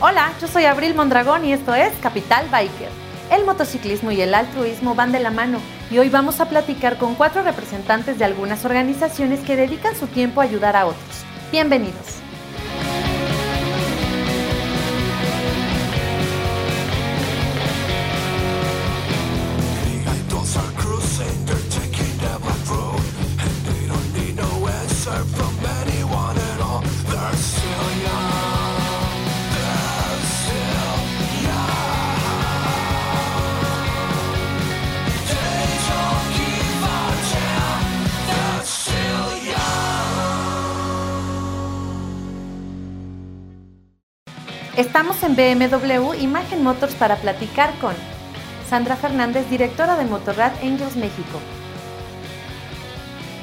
Hola, yo soy Abril Mondragón y esto es Capital Biker. El motociclismo y el altruismo van de la mano y hoy vamos a platicar con cuatro representantes de algunas organizaciones que dedican su tiempo a ayudar a otros. Bienvenidos. Estamos en BMW Imagen Motors para platicar con Sandra Fernández, directora de Motorrad Angels México.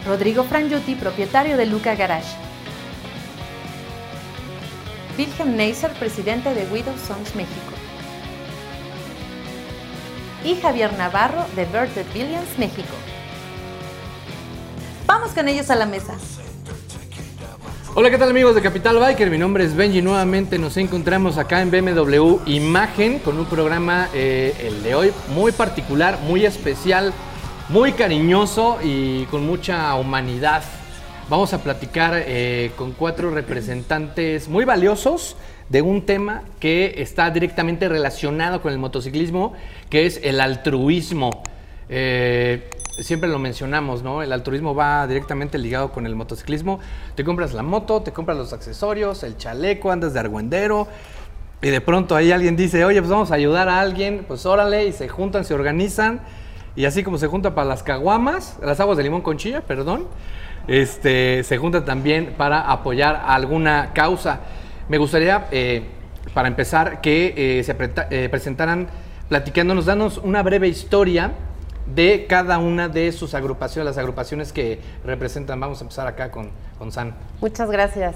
Rodrigo Frangiuti, propietario de Luca Garage. Wilhelm Neisser, presidente de Widow Sons México. Y Javier Navarro, de Bird Billions México. Vamos con ellos a la mesa. Hola, ¿qué tal amigos de Capital Biker? Mi nombre es Benji. Nuevamente nos encontramos acá en BMW Imagen con un programa, eh, el de hoy, muy particular, muy especial, muy cariñoso y con mucha humanidad. Vamos a platicar eh, con cuatro representantes muy valiosos de un tema que está directamente relacionado con el motociclismo, que es el altruismo. Eh, siempre lo mencionamos, ¿no? El altruismo va directamente ligado con el motociclismo. Te compras la moto, te compras los accesorios, el chaleco, andas de argüendero. Y de pronto ahí alguien dice, oye, pues vamos a ayudar a alguien, pues órale, y se juntan, se organizan. Y así como se junta para las caguamas, las aguas de limón con chilla, perdón, este, se junta también para apoyar alguna causa. Me gustaría, eh, para empezar, que eh, se eh, presentaran platicándonos, danos una breve historia de cada una de sus agrupaciones, las agrupaciones que representan. Vamos a empezar acá con, con San. Muchas gracias.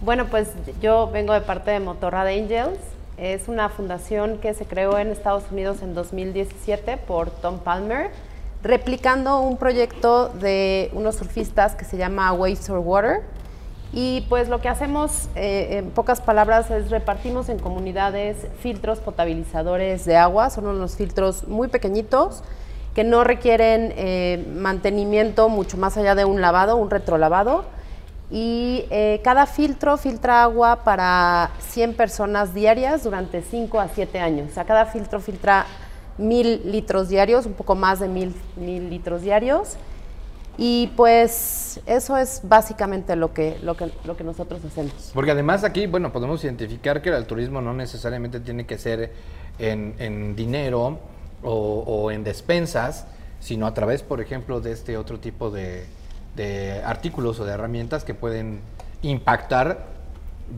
Bueno, pues yo vengo de parte de Motorrad Angels. Es una fundación que se creó en Estados Unidos en 2017 por Tom Palmer, replicando un proyecto de unos surfistas que se llama Waves or Water. Y pues lo que hacemos, eh, en pocas palabras, es repartimos en comunidades filtros potabilizadores de agua. Son unos filtros muy pequeñitos que no requieren eh, mantenimiento mucho más allá de un lavado, un retrolavado. Y eh, cada filtro filtra agua para 100 personas diarias durante 5 a 7 años. O sea, cada filtro filtra mil litros diarios, un poco más de mil, mil litros diarios. Y pues eso es básicamente lo que, lo, que, lo que nosotros hacemos. Porque además aquí, bueno, podemos identificar que el turismo no necesariamente tiene que ser en, en dinero, o, en despensas, sino a través, por ejemplo, de este otro tipo de, artículos o de herramientas que pueden impactar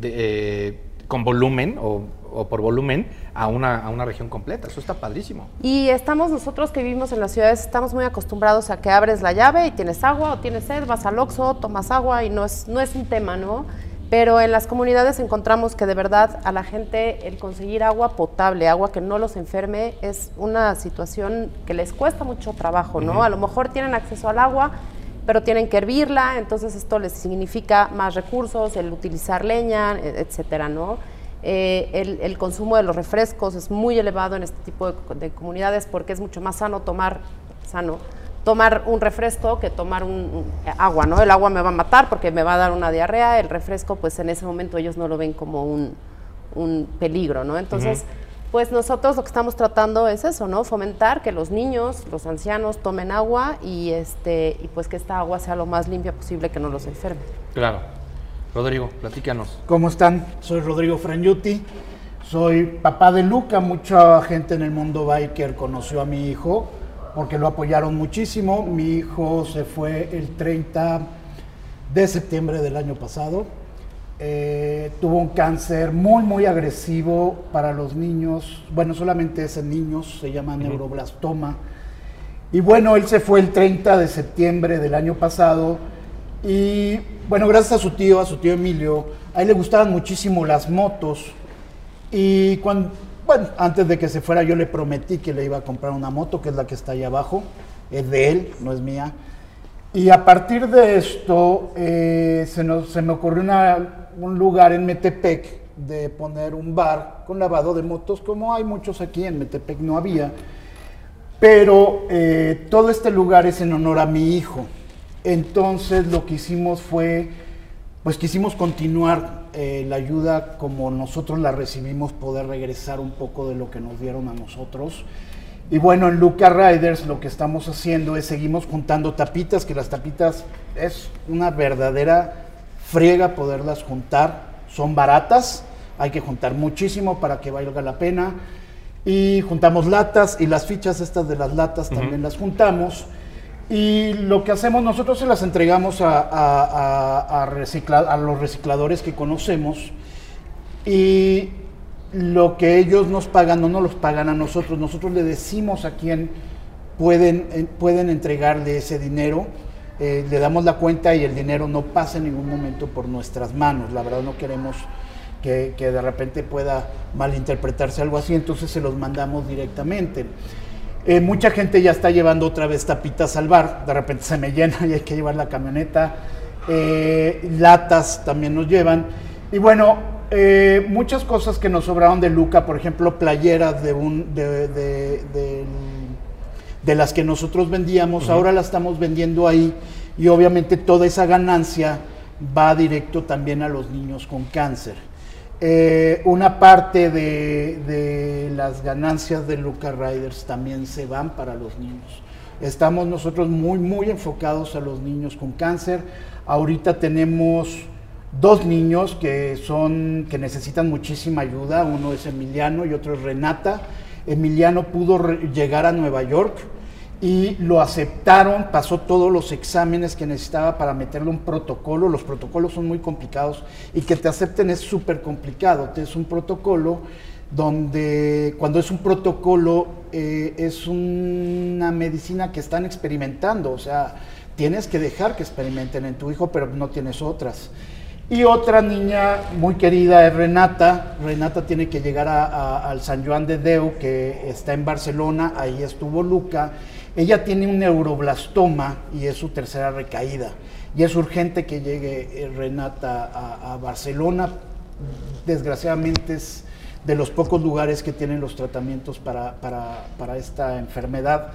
eh, con volumen o, por volumen a una, a una, región completa. Eso está padrísimo. Y estamos nosotros que vivimos en las ciudades, estamos muy acostumbrados a que abres la llave y tienes agua o tienes sed, vas al Oxxo, tomas agua y no es, no es un tema, ¿no? Pero en las comunidades encontramos que de verdad a la gente el conseguir agua potable, agua que no los enferme, es una situación que les cuesta mucho trabajo, ¿no? A lo mejor tienen acceso al agua, pero tienen que hervirla, entonces esto les significa más recursos, el utilizar leña, e, etcétera, ¿no? Eh, el, consumo de los refrescos es muy elevado en este tipo de, de comunidades porque es mucho más sano tomar, sano, tomar un refresco que tomar un, agua, ¿no? El agua me va a matar porque me va a dar una diarrea, el refresco pues en ese momento ellos no lo ven como un, peligro, ¿no? Entonces, pues nosotros lo que estamos tratando es eso, ¿no? Fomentar que los niños, los ancianos tomen agua y, este, y pues que esta agua sea lo más limpia posible, que no los enferme. Claro. Rodrigo, platícanos. ¿Cómo están? Soy Rodrigo Frangiuti. Soy papá de Luca. Mucha gente en el mundo biker conoció a mi hijo porque lo apoyaron muchísimo. Mi hijo se fue el 30 de septiembre del año pasado. Eh, tuvo un cáncer muy, muy agresivo para los niños. Bueno, solamente es en niños, se llama neuroblastoma. Y bueno, él se fue el 30 de septiembre del año pasado. Y bueno, gracias a su tío, a su tío Emilio, a él le gustaban muchísimo las motos. Y cuando, bueno, antes de que se fuera yo le prometí que le iba a comprar una moto, que es la que está ahí abajo, es de él, no es mía. Y a partir de esto eh, se, nos, se, me ocurrió un lugar en Metepec de poner un bar con lavado de motos, como hay muchos aquí en Metepec no había. Pero eh, todo este lugar es en honor a mi hijo. Entonces lo que hicimos fue, pues quisimos continuar eh, la ayuda como nosotros la recibimos, poder regresar un poco de lo que nos dieron a nosotros. Y bueno, en Luca Riders lo que estamos haciendo es seguimos juntando tapitas, que las tapitas es una verdadera friega poderlas juntar. Son baratas, hay que juntar muchísimo para que valga la pena. Y juntamos latas y las fichas estas de las latas también las juntamos. Y lo que hacemos nosotros se las entregamos a, a, a, a los recicladores que conocemos. Y lo que ellos nos pagan no nos los pagan a nosotros. Nosotros le decimos a quién pueden, eh, pueden entregarle ese dinero. Eh, le damos la cuenta y el dinero no pasa en ningún momento por nuestras manos. La verdad no queremos que, que, de repente pueda malinterpretarse algo así, entonces se los mandamos directamente. Eh, mucha gente ya está llevando otra vez tapitas al bar, de repente se me llena y hay que llevar la camioneta. Eh, latas también nos llevan. Y bueno, eh, muchas cosas que nos sobraron de Luca, por ejemplo, playeras de, un, de, de, de, de las que nosotros vendíamos, uh -huh. ahora las estamos vendiendo ahí y obviamente toda esa ganancia va directo también a los niños con cáncer. Eh, una parte de, de, las ganancias de Luca Riders también se van para los niños. Estamos nosotros muy, muy enfocados a los niños con cáncer. Ahorita tenemos dos niños que son que necesitan muchísima ayuda. Uno es Emiliano y otro es Renata. Emiliano pudo llegar a Nueva York y lo aceptaron, pasó todos los exámenes que necesitaba para meterle un protocolo. Los protocolos son muy complicados y que te acepten es súper complicado. Es un protocolo donde cuando es un protocolo eh, es una medicina que están experimentando, o sea, tienes que dejar que experimenten en tu hijo, pero no tienes otras. Y otra niña muy querida es Renata. Renata tiene que llegar a, al San Juan de Deu, que está en Barcelona, ahí estuvo Luca. Ella tiene un neuroblastoma y es su tercera recaída. Y es urgente que llegue Renata a, a Barcelona. Desgraciadamente es de los pocos lugares que tienen los tratamientos para, para, para esta enfermedad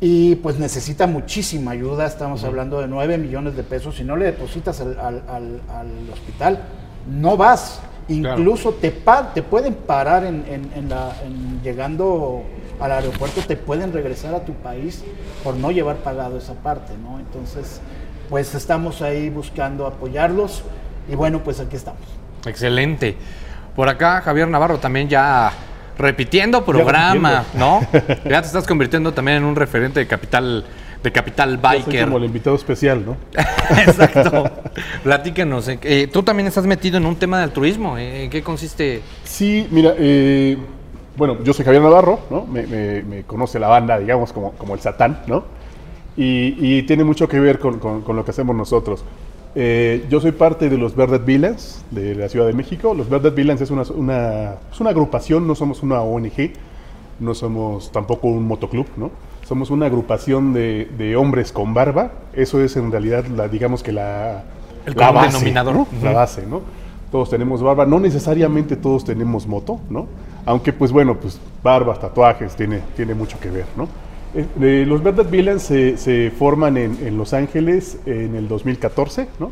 y pues necesita muchísima ayuda, estamos uh -huh. hablando de 9 millones de pesos, si no le depositas al, al, al, al hospital, no vas, incluso claro. te, pa te pueden parar en, en, en, la, en, llegando al aeropuerto, te pueden regresar a tu país por no llevar pagado esa parte, ¿no? Entonces, pues estamos ahí buscando apoyarlos y bueno, pues aquí estamos. Excelente. Por acá Javier Navarro también ya repitiendo programa, ya ¿no? ya te estás convirtiendo también en un referente de Capital de Capital Biker. Soy como el invitado especial, ¿no? Exacto. Platícanos. Eh, tú también estás metido en un tema de altruismo. ¿eh? ¿En qué consiste? Sí, mira, eh, bueno, yo soy Javier Navarro, ¿no? Me, me, me, conoce la banda, digamos, como, como el Satán, ¿no? Y, y tiene mucho que ver con, con, con lo que hacemos nosotros. Eh, yo soy parte de los Verdad Villains de la Ciudad de México. Los Verdad Villains es una, una, es una agrupación, no somos una ONG, no somos tampoco un motoclub, ¿no? Somos una agrupación de, de hombres con barba. Eso es en realidad, la, digamos que la, El la base, denominador. ¿no? La base, ¿no? Todos tenemos barba, no necesariamente todos tenemos moto, ¿no? Aunque, pues bueno, pues barbas, tatuajes, tiene, tiene mucho que ver, ¿no? Eh, los Verdad Villains se, se forman en, en, Los Ángeles en el 2014, ¿no?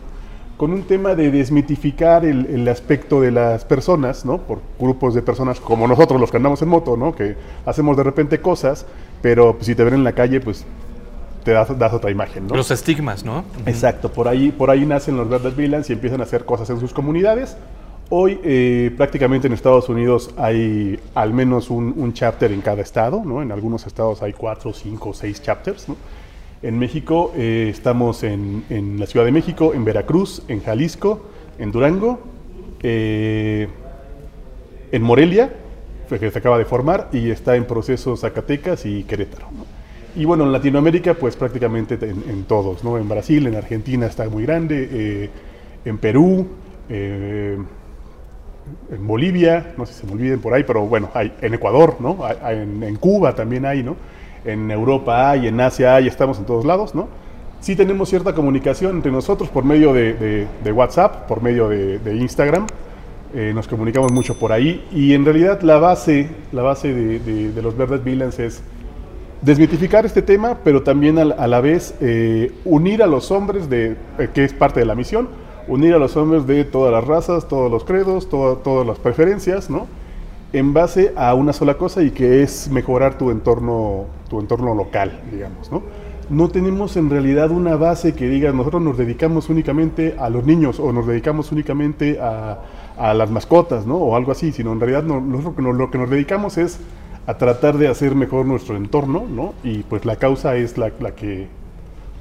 Con un tema de desmitificar el, el, aspecto de las personas, ¿no? Por grupos de personas como nosotros, los que andamos en moto, ¿no? Que hacemos de repente cosas, pero pues, si te ven en la calle, pues te das, das otra imagen, ¿no? Los estigmas, ¿no? Exacto, por ahí, por ahí nacen los Verdad Villains y empiezan a hacer cosas en sus comunidades. Hoy eh, prácticamente en Estados Unidos hay al menos un, chapter en cada estado, ¿no? En algunos estados hay cuatro, cinco, seis chapters, ¿no? En México eh, estamos en, en, la Ciudad de México, en Veracruz, en Jalisco, en Durango, eh, en Morelia, que se acaba de formar, y está en proceso Zacatecas y Querétaro. ¿no? Y bueno, en Latinoamérica pues prácticamente en, en, todos, ¿no? En Brasil, en Argentina está muy grande, eh, en Perú, en Bolivia, no sé si se me olviden por ahí, pero bueno, hay en Ecuador, ¿no? Hay, en, Cuba también hay, ¿no? En Europa hay, en Asia hay, estamos en todos lados, ¿no? Sí tenemos cierta comunicación entre nosotros por medio de, WhatsApp, por medio de, Instagram, eh, nos comunicamos mucho por ahí y en realidad la base, la base de, los Verdes Villains es desmitificar este tema, pero también a la vez eh, unir a los hombres, de, eh, que es parte de la misión, unir a los hombres de todas las razas, todos los credos, todas las preferencias, ¿no? En base a una sola cosa y que es mejorar tu entorno, tu entorno local, digamos, ¿no? No tenemos en realidad una base que diga nosotros nos dedicamos únicamente a los niños o nos dedicamos únicamente a, las mascotas, ¿no? O algo así, sino en realidad lo que nos dedicamos es a tratar de hacer mejor nuestro entorno, ¿no? Y pues la causa es la que,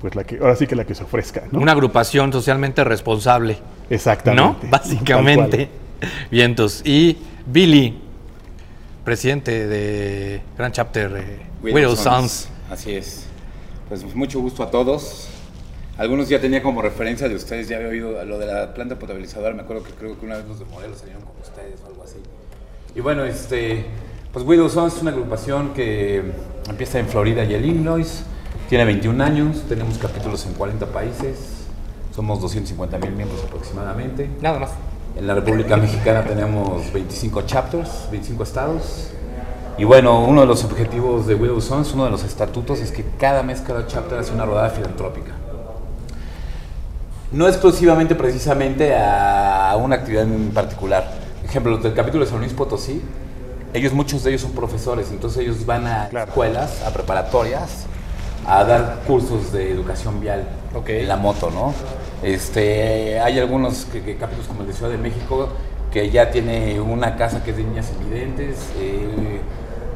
pues la que, ahora sí que la que se ofrezca, ¿no? Una agrupación socialmente responsable, Exactamente. ¿no? Básicamente. Vientos. Y Billy, presidente de Grand Chapter eh, Widow Sons. Así es. Pues mucho gusto a todos. Algunos ya tenía como referencia de ustedes, ya había oído lo de la planta potabilizadora, me acuerdo que creo que una vez los de Morelos salieron con ustedes o algo así. Y bueno, este, pues Widow Sons es una agrupación que empieza en Florida y el Illinois, tiene 21 años, tenemos capítulos en 40 países, somos 250 mil miembros aproximadamente. Nada más. En la República Mexicana tenemos 25 chapters, 25 estados. Y bueno, uno de los objetivos de Widow Sons, uno de los estatutos, es que cada mes cada chapter hace una rodada filantrópica. No exclusivamente precisamente a una actividad en particular. Ejemplo, los del capítulo de San Luis Potosí, ellos, muchos de ellos son profesores, entonces ellos van a Claro. escuelas, a preparatorias, a dar cursos de educación vial Ok. en la moto, ¿no? Este, hay algunos que- que capítulos como el de Ciudad de México que ya tiene una casa que es de niñas invidentes, eh,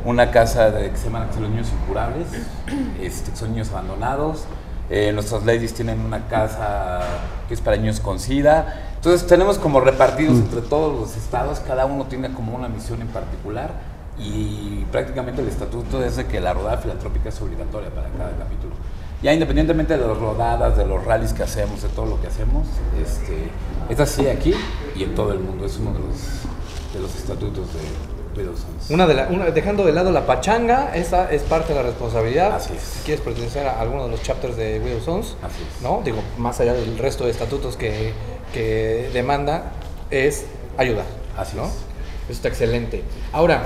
una casa de, que se llama Los Niños Incurables, este, que son niños abandonados. Eh, nuestras ladies tienen una casa que es para niños con SIDA. Entonces tenemos como repartidos entre todos los estados, cada uno tiene como una misión en particular y prácticamente el estatuto es de que la rodada filantrópica es obligatoria para cada capítulo. Ya independientemente de las rodadas, de los rallies que hacemos, de todo lo que hacemos, este, es así aquí y en todo el mundo. Es uno de los, de los estatutos de Widow Sons. Una de la, una- dejando de lado la pachanga, esa es parte de la responsabilidad. Así es. Si quieres pertenecer a alguno de los chapters de Widow Sons, Así es. ¿no? Digo, más allá del resto de estatutos que, que demanda, es ayudar. Así ¿no? es. Eso está excelente. Ahora,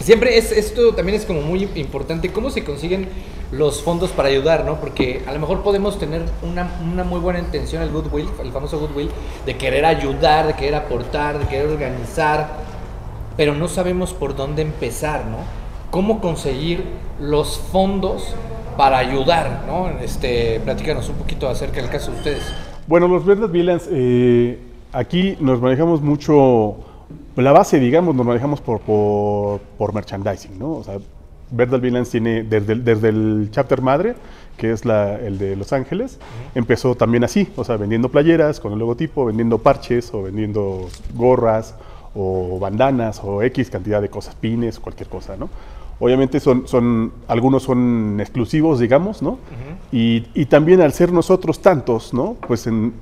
siempre es, esto también es como muy importante, cómo se consiguen los fondos para ayudar, ¿no? Porque a lo mejor podemos tener una, muy buena intención, el goodwill, el famoso goodwill, de querer ayudar, de querer aportar, de querer organizar, pero no sabemos por dónde empezar, ¿no? ¿Cómo conseguir los fondos para ayudar, ¿no? Este, platícanos un poquito acerca del caso de ustedes. Bueno, los Verdes Villains, eh, aquí nos manejamos mucho, la base, digamos, nos manejamos por, por, por merchandising, ¿no? O sea, Verdes Villains tiene, desde el, desde el chapter madre, que es la- el de Los Ángeles, empezó también así, o sea, vendiendo playeras con el logotipo, vendiendo parches o vendiendo gorras o bandanas o X cantidad de cosas, pines, cualquier cosa, ¿no? Obviamente son, son, algunos son exclusivos, digamos, ¿no? y, y también al ser nosotros tantos, ¿no? Pues en-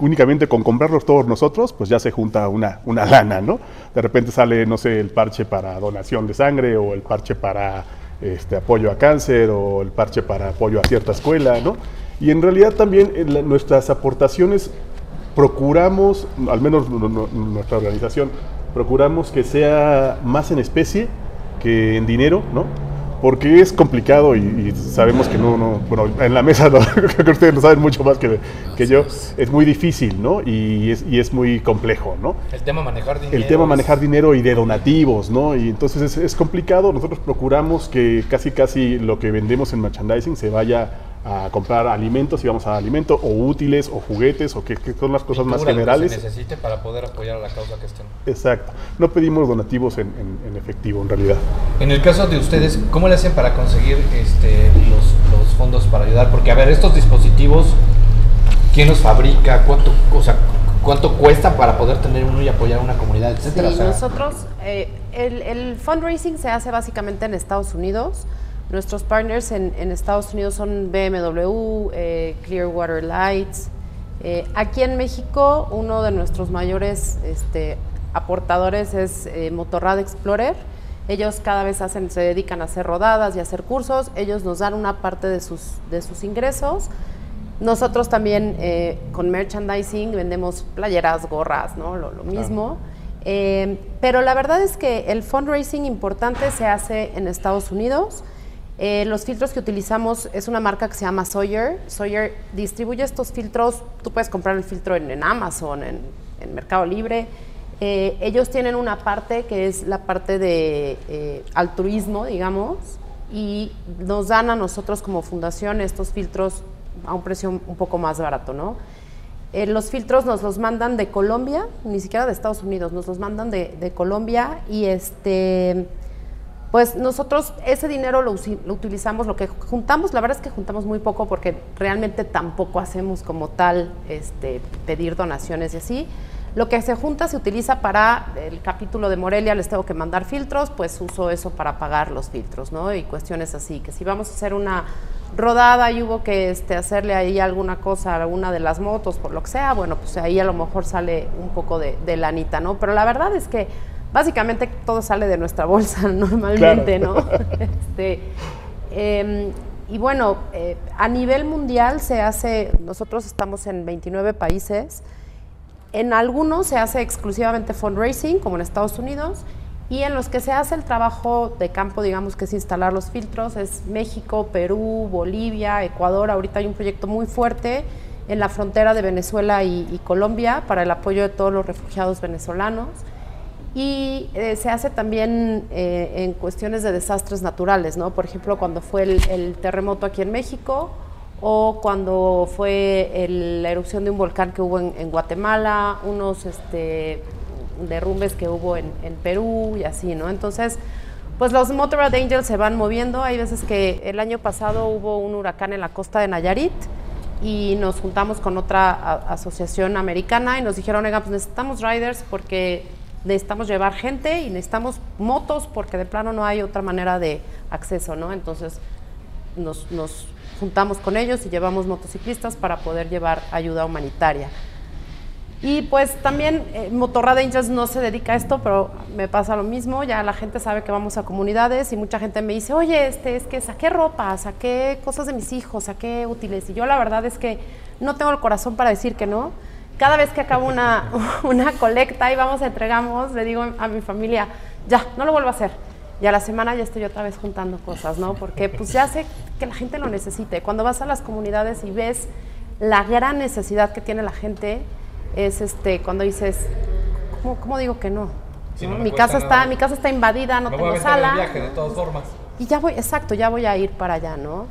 únicamente con comprarlos todos nosotros, pues ya se junta una, una lana, ¿no? De repente sale, no sé, el parche para donación de sangre o el parche para este, apoyo a cáncer o el parche para apoyo a cierta escuela, ¿no? Y en realidad también en la- nuestras aportaciones procuramos, al menos nu- nu- nuestra organización, procuramos que sea más en especie que en dinero, ¿no? Porque es complicado y, y sabemos que no, no, bueno, en la mesa no, creo que ustedes lo saben mucho más que, que yo, es muy difícil, ¿no? Y es, y es muy complejo, ¿no? El tema manejar dinero. El tema manejar dinero y de donativos, ¿no? Y entonces es, es complicado. Nosotros procuramos que casi casi lo que vendemos en merchandising se vaya a comprar alimentos, si vamos a alimentos, o útiles, o juguetes, o que, que son las cosas más lo que generales. se necesite para poder apoyar a la causa que estén. Exacto. No pedimos donativos en, en- en efectivo, en realidad. En el caso de ustedes, ¿cómo le hacen para conseguir este, los, los fondos para ayudar? Porque, a ver, estos dispositivos, ¿quién los fabrica? ¿Cuánto, o sea, cuánto cuesta para poder tener uno y apoyar a una comunidad, etcétera? Sí, O sea, nosotros, eh, el, el fundraising se hace básicamente en Estados Unidos. Nuestros partners en, en Estados Unidos son BMW, eh, Clearwater Lights. Eh, aquí en México, uno de nuestros mayores este, aportadores es eh, Motorrad Explorer. Ellos cada vez hacen, se dedican a hacer rodadas y a hacer cursos. Ellos nos dan una parte de sus, de sus ingresos. Nosotros también eh, con merchandising vendemos playeras, gorras, ¿no? Lo, lo mismo. Eh, pero la verdad es que el fundraising importante se hace en Estados Unidos. Eh, los filtros que utilizamos es una marca que se llama Sawyer. Sawyer distribuye estos filtros, tú puedes comprar el filtro en, Amazon, en, en, Mercado Libre. Eh, ellos tienen una parte que es la parte de altruismo, digamos, y nos dan a nosotros como fundación estos filtros a un precio un poco más barato, ¿no? Eh, los filtros nos los mandan de Colombia, ni siquiera de Estados Unidos, nos los mandan de, Colombia y este, pues nosotros ese dinero lo, utilizamos, lo que juntamos, la verdad es que juntamos muy poco porque realmente tampoco hacemos como tal este, pedir donaciones y así. Lo que se junta se utiliza para el capítulo de Morelia, les tengo que mandar filtros, pues uso eso para pagar los filtros, ¿no? Y cuestiones así, que si vamos a hacer una rodada y hubo que este, hacerle ahí alguna cosa a alguna de las motos, por lo que sea, bueno, pues ahí a lo mejor sale un poco de, de lanita, ¿no? Pero la verdad es que básicamente todo sale de nuestra bolsa normalmente, ¿no? este, em, y bueno, eh, a nivel mundial se hace, nosotros estamos en 29 países, en algunos se hace exclusivamente fundraising, como en Estados Unidos, y en los que se hace el trabajo de campo, digamos que es instalar los filtros, es México, Perú, Bolivia, Ecuador. Ahorita hay un proyecto muy fuerte en la frontera de Venezuela y, Colombia para el apoyo de todos los refugiados venezolanos. Y eh, se hace también eh, en cuestiones de desastres naturales, ¿no? Por ejemplo, cuando fue el, terremoto aquí en México o cuando fue la erupción de un volcán que hubo en, en Guatemala, unos este, derrumbes que hubo en, Perú y así, ¿no? Entonces, pues los Motorrad Angels se van moviendo. Hay veces que el año pasado hubo un huracán en la costa de Nayarit y nos juntamos con otra asociación americana y nos dijeron, oiga, pues necesitamos riders porque necesitamos llevar gente y necesitamos motos porque de plano no hay otra manera de acceso, ¿no? Entonces nos, nos juntamos con ellos y llevamos motociclistas para poder llevar ayuda humanitaria. Y pues también eh, Motorrad Angels no se dedica a esto, pero me pasa lo mismo. Ya la gente sabe que vamos a comunidades y mucha gente me dice, oye, este, es que saqué ropa, saqué cosas de mis hijos, saqué útiles. Y yo la verdad es que no tengo el corazón para decir que no. Cada vez que acabo una, una colecta y vamos, entregamos, le digo a mi familia, ya, no lo vuelvo a hacer. Y a la semana ya estoy otra vez juntando cosas, ¿no? Porque pues ya sé que la gente lo necesite. Cuando vas a las comunidades y ves la gran necesidad que tiene la gente, es este cuando dices, ¿cómo, cómo digo que no? mi casa está, mi casa está invadida, no tengo sala. viaje de todas formas. Y ya voy, exacto, ya voy a ir para allá, ¿no?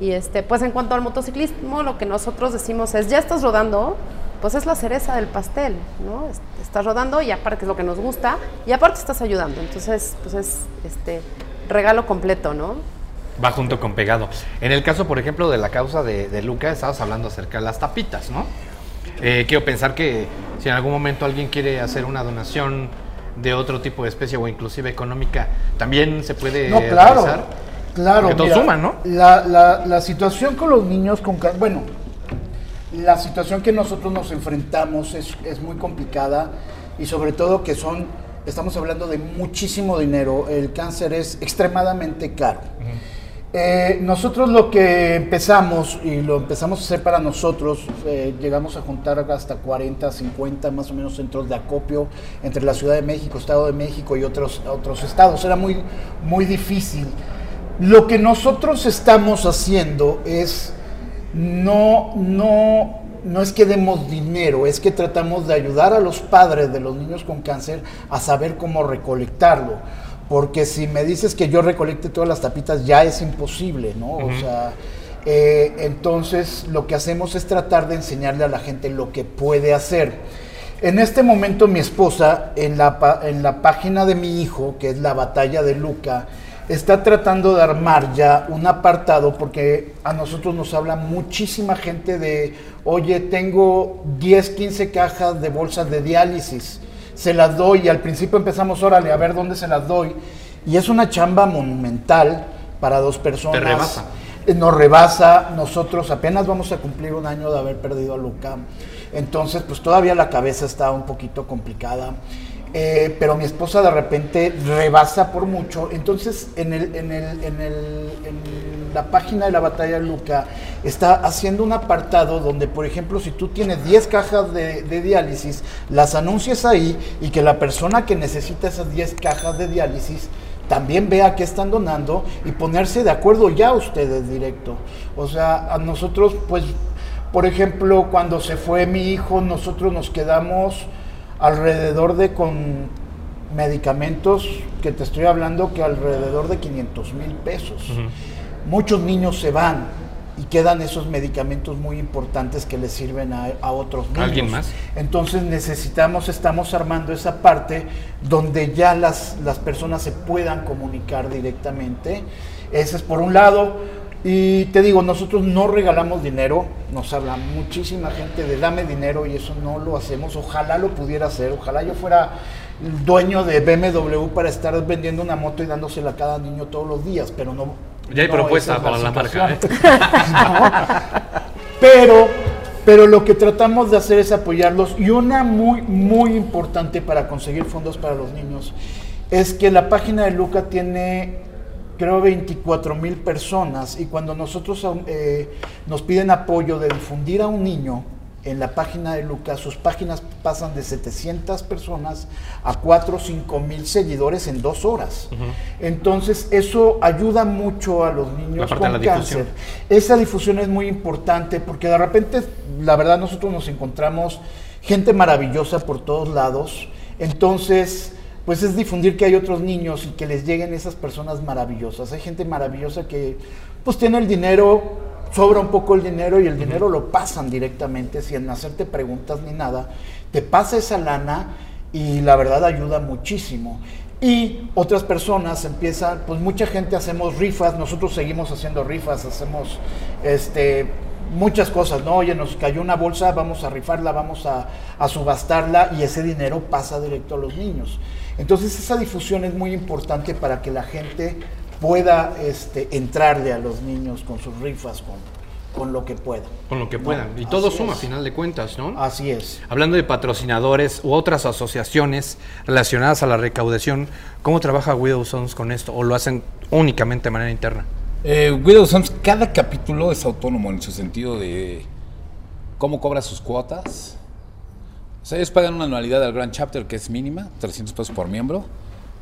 Y este, pues en cuanto al motociclismo, lo que nosotros decimos es, ya estás rodando, pues es la cereza del pastel, ¿no? Estás rodando y aparte es lo que nos gusta y aparte estás ayudando. Entonces, pues es este regalo completo, ¿no? Va junto con pegado. En el caso, por ejemplo, de la causa de, de Luca, estabas hablando acerca de las tapitas, ¿no? Eh, quiero pensar que si en algún momento alguien quiere hacer una donación de otro tipo de especie o inclusive económica, también se puede no, claro, Claro, que todo suma, ¿no? La, la, la, situación con los niños con bueno, la situación que nosotros nos enfrentamos es, es muy complicada y sobre todo que son, estamos hablando de muchísimo dinero, el cáncer es extremadamente caro. Eh, nosotros lo que empezamos, y lo empezamos a hacer para nosotros, eh, llegamos a juntar hasta 40, 50 más o menos centros de acopio entre la Ciudad de México, Estado de México y otros, otros estados. Era muy, muy difícil. Lo que nosotros estamos haciendo es no, no, no es que demos dinero, es que tratamos de ayudar a los padres de los niños con cáncer a saber cómo recolectarlo porque si me dices que yo recolecte todas las tapitas ya es imposible, ¿no? O sea, eh, entonces lo que hacemos es tratar de enseñarle a la gente lo que puede hacer. En este momento mi esposa, en la, en la página de mi hijo, que es la batalla de Luca, está tratando de armar ya un apartado porque a nosotros nos habla muchísima gente de, oye, tengo 10, 15 cajas de bolsas de diálisis se las doy y al principio empezamos, órale, a ver dónde se las doy. Y es una chamba monumental para dos personas. Te rebasa. Eh, nos rebasa, nosotros apenas vamos a cumplir un año de haber perdido a Luca. Entonces, pues todavía la cabeza está un poquito complicada. Eh, pero mi esposa de repente rebasa por mucho. Entonces, en el, en el, en el, la página de la batalla Luca está haciendo un apartado donde, por ejemplo, si tú tienes 10 cajas de, de diálisis, las anuncias ahí y que la persona que necesita esas 10 cajas de diálisis también vea qué están donando y ponerse de acuerdo ya ustedes directo. O sea, a nosotros, pues, por ejemplo, cuando se fue mi hijo, nosotros nos quedamos alrededor de con medicamentos, que te estoy hablando que alrededor de 500 mil pesos. Muchos niños se van y quedan esos medicamentos muy importantes que les sirven a, a otros niños. ¿Alguien más? Entonces necesitamos, estamos armando esa parte donde ya las, las personas se puedan comunicar directamente. Ese es por un lado. Y te digo, nosotros no regalamos dinero, nos habla muchísima gente de dame dinero y eso no lo hacemos. Ojalá lo pudiera hacer, ojalá yo fuera el dueño de BMW para estar vendiendo una moto y dándosela a cada niño todos los días, pero no. Ya hay no, propuesta es para la marca. ¿eh? Pero, pero lo que tratamos de hacer es apoyarlos y una muy, muy importante para conseguir fondos para los niños es que la página de Luca tiene, creo, 24 mil personas y cuando nosotros eh, nos piden apoyo de difundir a un niño en la página de Luca, sus páginas pasan de 700 personas a 4 o 5 mil seguidores en dos horas. Entonces, eso ayuda mucho a los niños con cáncer. difusión. Esa difusión es muy importante porque de repente, la verdad, nosotros nos encontramos gente maravillosa por todos lados. Entonces, pues es difundir que hay otros niños y que les lleguen esas personas maravillosas. Hay gente maravillosa que pues tiene el dinero, sobra un poco el dinero y el dinero lo pasan directamente sin hacerte preguntas ni nada. Te pasa esa lana y la verdad ayuda muchísimo. Y otras personas empiezan, pues mucha gente hacemos rifas, nosotros seguimos haciendo rifas, hacemos este muchas cosas, ¿no? Oye, nos cayó una bolsa, vamos a rifarla, vamos a, a subastarla y ese dinero pasa directo a los niños. Entonces esa difusión es muy importante para que la gente pueda este, entrarle a los niños con sus rifas, con, con lo que pueda. Con lo que puedan. Y todo suma, a final de cuentas, ¿no? Así es. Hablando de patrocinadores u otras asociaciones relacionadas a la recaudación, ¿cómo trabaja Widow Sons con esto? ¿O lo hacen únicamente de manera interna? Eh, Widow Sons, cada capítulo es autónomo en su sentido de cómo cobra sus cuotas. O sea, ellos pagan una anualidad al Grand Chapter que es mínima, 300 pesos por miembro.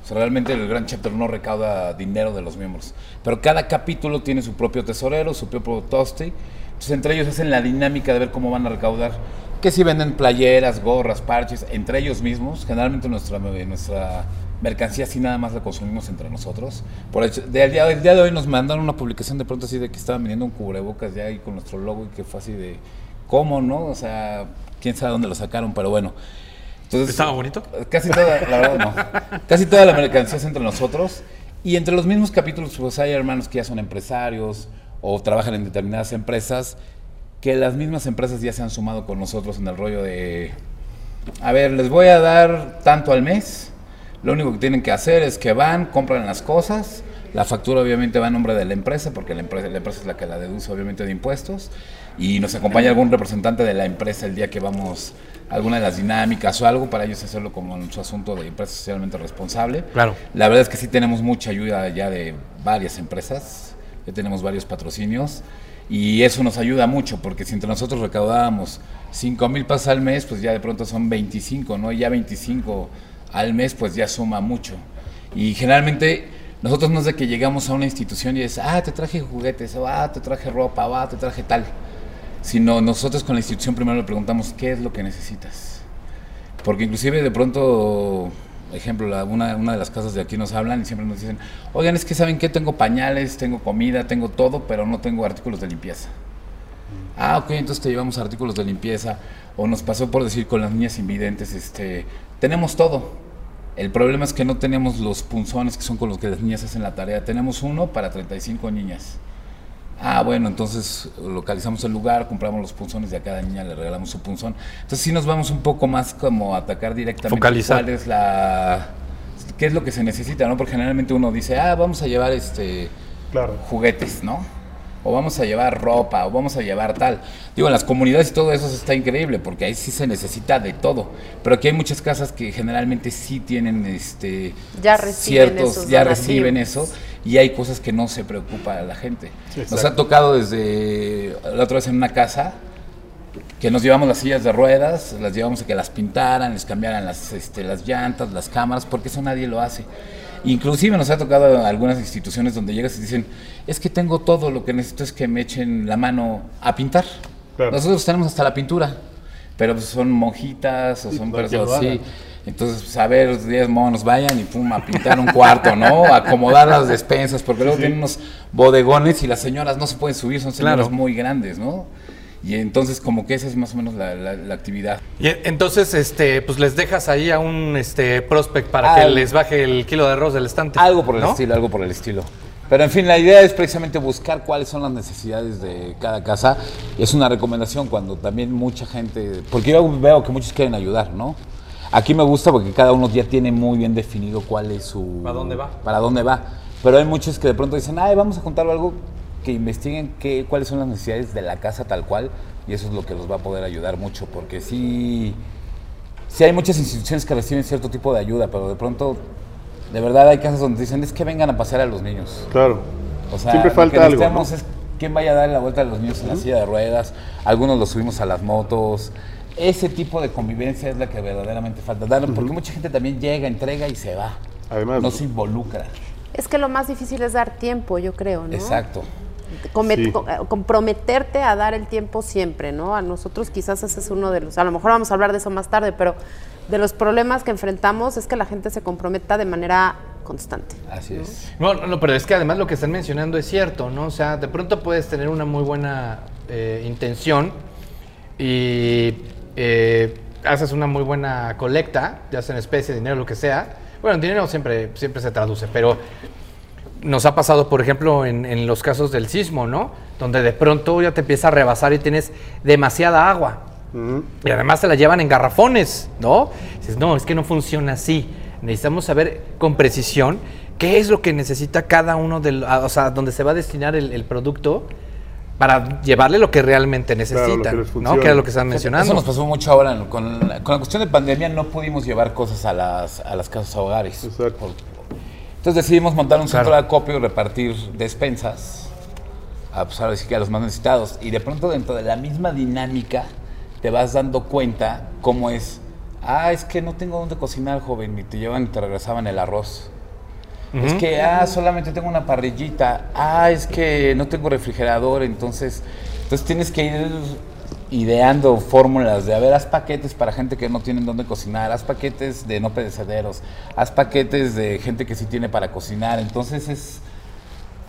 O sea, realmente el Grand Chapter no recauda dinero de los miembros. Pero cada capítulo tiene su propio tesorero, su propio toste. Entonces, entre ellos hacen la dinámica de ver cómo van a recaudar. Que si venden playeras, gorras, parches, entre ellos mismos. Generalmente nuestra, nuestra mercancía sí nada más la consumimos entre nosotros. Por hecho, de, el, día, el día de hoy nos mandaron una publicación de pronto así de que estaban vendiendo un cubrebocas ya ahí con nuestro logo y que fue así de, ¿cómo no? O sea, quién sabe dónde lo sacaron, pero bueno. Entonces, ¿Estaba bonito? Casi toda, la verdad no. Casi toda la mercancía es entre nosotros. Y entre los mismos capítulos, pues hay hermanos que ya son empresarios o trabajan en determinadas empresas, que las mismas empresas ya se han sumado con nosotros en el rollo de, a ver, les voy a dar tanto al mes. Lo único que tienen que hacer es que van, compran las cosas. La factura obviamente va a nombre de la empresa, porque la empresa, la empresa es la que la deduce obviamente de impuestos. Y nos acompaña algún representante de la empresa el día que vamos a alguna de las dinámicas o algo, para ellos hacerlo como en su asunto de empresa socialmente responsable. Claro. La verdad es que sí tenemos mucha ayuda ya de varias empresas, ya tenemos varios patrocinios y eso nos ayuda mucho porque si entre nosotros recaudábamos 5 mil pesos al mes, pues ya de pronto son 25, ¿no? Ya 25 al mes, pues ya suma mucho. Y generalmente nosotros no es de que llegamos a una institución y es, ah, te traje juguetes, o ah, te traje ropa, o ah, te traje tal. Sino nosotros con la institución primero le preguntamos, ¿qué es lo que necesitas? Porque inclusive de pronto, ejemplo, la- una, una de las casas de aquí nos hablan y siempre nos dicen, oigan, es que saben que tengo pañales, tengo comida, tengo todo, pero no tengo artículos de limpieza. Ah, ok, entonces te llevamos artículos de limpieza. O nos pasó por decir con las niñas invidentes, este, tenemos todo. El problema es que no tenemos los punzones que son con los que las niñas hacen la tarea. Tenemos uno para 35 niñas. Ah, bueno, entonces localizamos el lugar, compramos los punzones y a cada niña le regalamos su punzón. Entonces sí nos vamos un poco más como a atacar directamente Focalizar. cuál es la qué es lo que se necesita, ¿no? Porque generalmente uno dice, "Ah, vamos a llevar este Claro. juguetes, ¿no? O vamos a llevar ropa, o vamos a llevar tal. Digo, en las comunidades y todo eso está increíble, porque ahí sí se necesita de todo. Pero aquí hay muchas casas que generalmente sí tienen este Ya reciben ciertos, esos ya donativos. reciben eso, y hay cosas que no se preocupa a la gente. Sí, Nos ha tocado desde la otra vez en una casa que nos llevamos las sillas de ruedas, las llevamos a que las pintaran, les cambiaran las, este, las llantas, las cámaras, porque eso nadie lo hace. Inclusive nos ha tocado algunas instituciones donde llegas y dicen, es que tengo todo, lo que necesito es que me echen la mano a pintar. Claro. Nosotros tenemos hasta la pintura, pero pues son monjitas o son personas así. Entonces, pues, a ver, 10 monos vayan y pum, a pintar un cuarto, ¿no? A acomodar las despensas, porque luego tienen unos bodegones y las señoras no se pueden subir, son señoras Claro. muy grandes, ¿no? Y entonces como que esa es más o menos la, la- la actividad. Y entonces, este, pues les dejas ahí a un este prospect para que les baje el kilo de arroz del estante. Algo por el ¿no? estilo, algo por el estilo. Pero en fin, la idea es precisamente buscar cuáles son las necesidades de cada casa. Es una recomendación cuando también mucha gente, porque yo veo que muchos quieren ayudar, ¿no? Aquí me gusta porque cada uno ya tiene muy bien definido cuál es su... ¿Para dónde va? Para dónde va. Pero hay muchos que de pronto dicen, ay, vamos a contar algo que investiguen qué, cuáles son las necesidades de la casa tal cual. Y eso es lo que los va a poder ayudar mucho, porque sí... Sí hay muchas instituciones que reciben cierto tipo de ayuda, pero de pronto, de verdad hay casas donde dicen, es que vengan a pasear a los niños. Claro. O sea, Siempre lo falta que algo. es quién vaya a darle la vuelta a los niños en la silla de ruedas, algunos los subimos a las motos. Ese tipo de convivencia es la que verdaderamente falta. Dar, Porque mucha gente también llega, entrega y se va. Además, no se involucra. Es que lo más difícil es dar tiempo, yo creo, ¿no? Exacto. Sí. eh, comprometerte a dar el tiempo siempre, ¿no? A nosotros quizás ese es uno de los, a lo mejor vamos a hablar de eso más tarde, pero de los problemas que enfrentamos es que la gente se comprometa de manera constante. Así es. No, no, no, pero es que además lo que están mencionando es cierto, ¿no? O sea, de pronto puedes tener una muy buena eh, intención y eh, haces una muy buena colecta, ya sea en especie, dinero, lo que sea. Bueno, dinero siempre, siempre se traduce, pero nos ha pasado, por ejemplo, en, en los casos del sismo, ¿no? Donde de pronto ya te empieza a rebasar y tienes demasiada agua. Y además se la llevan en garrafones, ¿no? Dices, no, es que no funciona así. Necesitamos saber con precisión qué es lo que necesita cada uno de los, o sea, dónde se va a destinar el, el producto para llevarle lo que realmente necesita, lo que ¿no? funciona. Que era lo que están Eso mencionando. nos pasó mucho ahora en- con, la- con la cuestión de pandemia. No pudimos llevar cosas a las, a las casas hogares. Exacto. Por- Entonces decidimos montar un centro Claro. de acopio y repartir despensas a, pues, ahora sí que a los más necesitados. Y de pronto dentro de la misma dinámica te vas dando cuenta cómo es, ah, es que no tengo dónde cocinar, joven, y te llevan y te regresaban el arroz. Es que, ah, solamente tengo una parrillita. Ah, es que no tengo refrigerador, entonces, entonces tienes que ir ideando fórmulas de, a ver, haz paquetes para gente que no tiene dónde cocinar, haz paquetes de no perecederos, haz paquetes de gente que sí tiene para cocinar. Entonces es,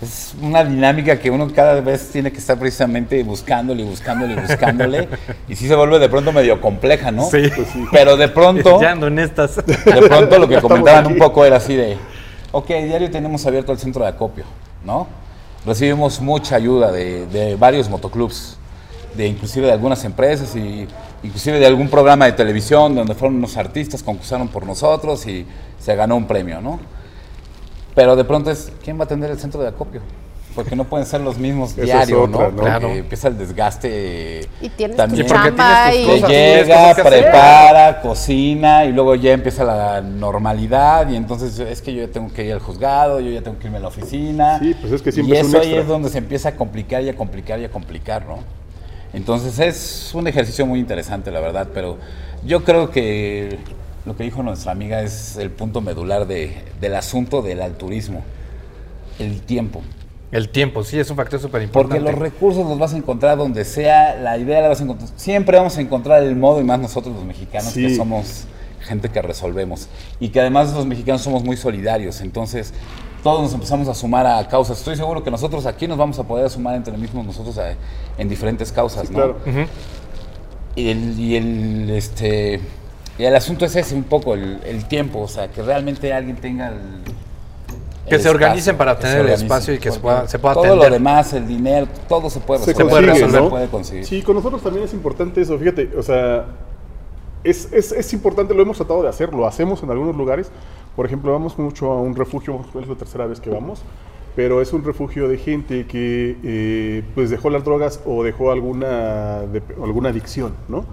es una dinámica que uno cada vez tiene que estar precisamente buscándole y buscándole y buscándole. y sí se vuelve de pronto medio compleja, ¿no? Sí. Pero de pronto... Ya ando en estas. De pronto lo que comentaban un poco era así de, ok, diario tenemos abierto el centro de acopio, ¿no? Recibimos mucha ayuda de, de varios motoclubs, de inclusive de algunas empresas y inclusive de algún programa de televisión donde fueron unos artistas, concursaron por nosotros y se ganó un premio, ¿no? Pero de pronto es, ¿quién va a atender el centro de acopio? Porque no pueden ser los mismos es diarios, ¿no? ¿no? Porque Claro. empieza el desgaste. Y tienes también. tu chamba tienes tus cosas, llega, cosas que hacer. prepara, cocina y luego ya empieza la normalidad y entonces es que yo ya tengo que ir al juzgado, yo ya tengo que irme a la oficina. Sí, pues es que siempre y es un eso ahí extra. es donde se empieza a complicar y a complicar y a complicar, ¿no? Entonces es un ejercicio muy interesante, la verdad, pero yo creo que lo que dijo nuestra amiga es el punto medular de- del asunto del alturismo, el tiempo. El tiempo, sí, es un factor súper Porque importante. los recursos los vas a encontrar donde sea, la idea la vas a encontrar. Siempre vamos a encontrar el modo, y más nosotros los mexicanos, que somos gente que resolvemos. Y que además los mexicanos somos muy solidarios. Entonces, todos nos empezamos a sumar a causas. Estoy seguro que nosotros aquí nos vamos a poder sumar entre mismos nosotros a- en diferentes causas, ¿no? claro. Ujú. Y el, y el, este, y el asunto es ese un poco, el, el tiempo, o sea, que realmente alguien tenga el... Que se organicen para que tener se el organicen, espacio y que se pueda- se pueda Todo atender. lo demás, el dinero, todo se puede se resolver. puede resolver, ¿no? puede conseguir. Sí, con nosotros también es importante eso, fíjate, o sea, es, es, es importante, lo hemos tratado de hacer, lo hacemos en algunos lugares, por ejemplo, vamos mucho a un refugio, es la tercera vez que vamos, pero es un refugio de gente que eh, pues dejó las drogas o dejó alguna, de- alguna adicción, ¿no?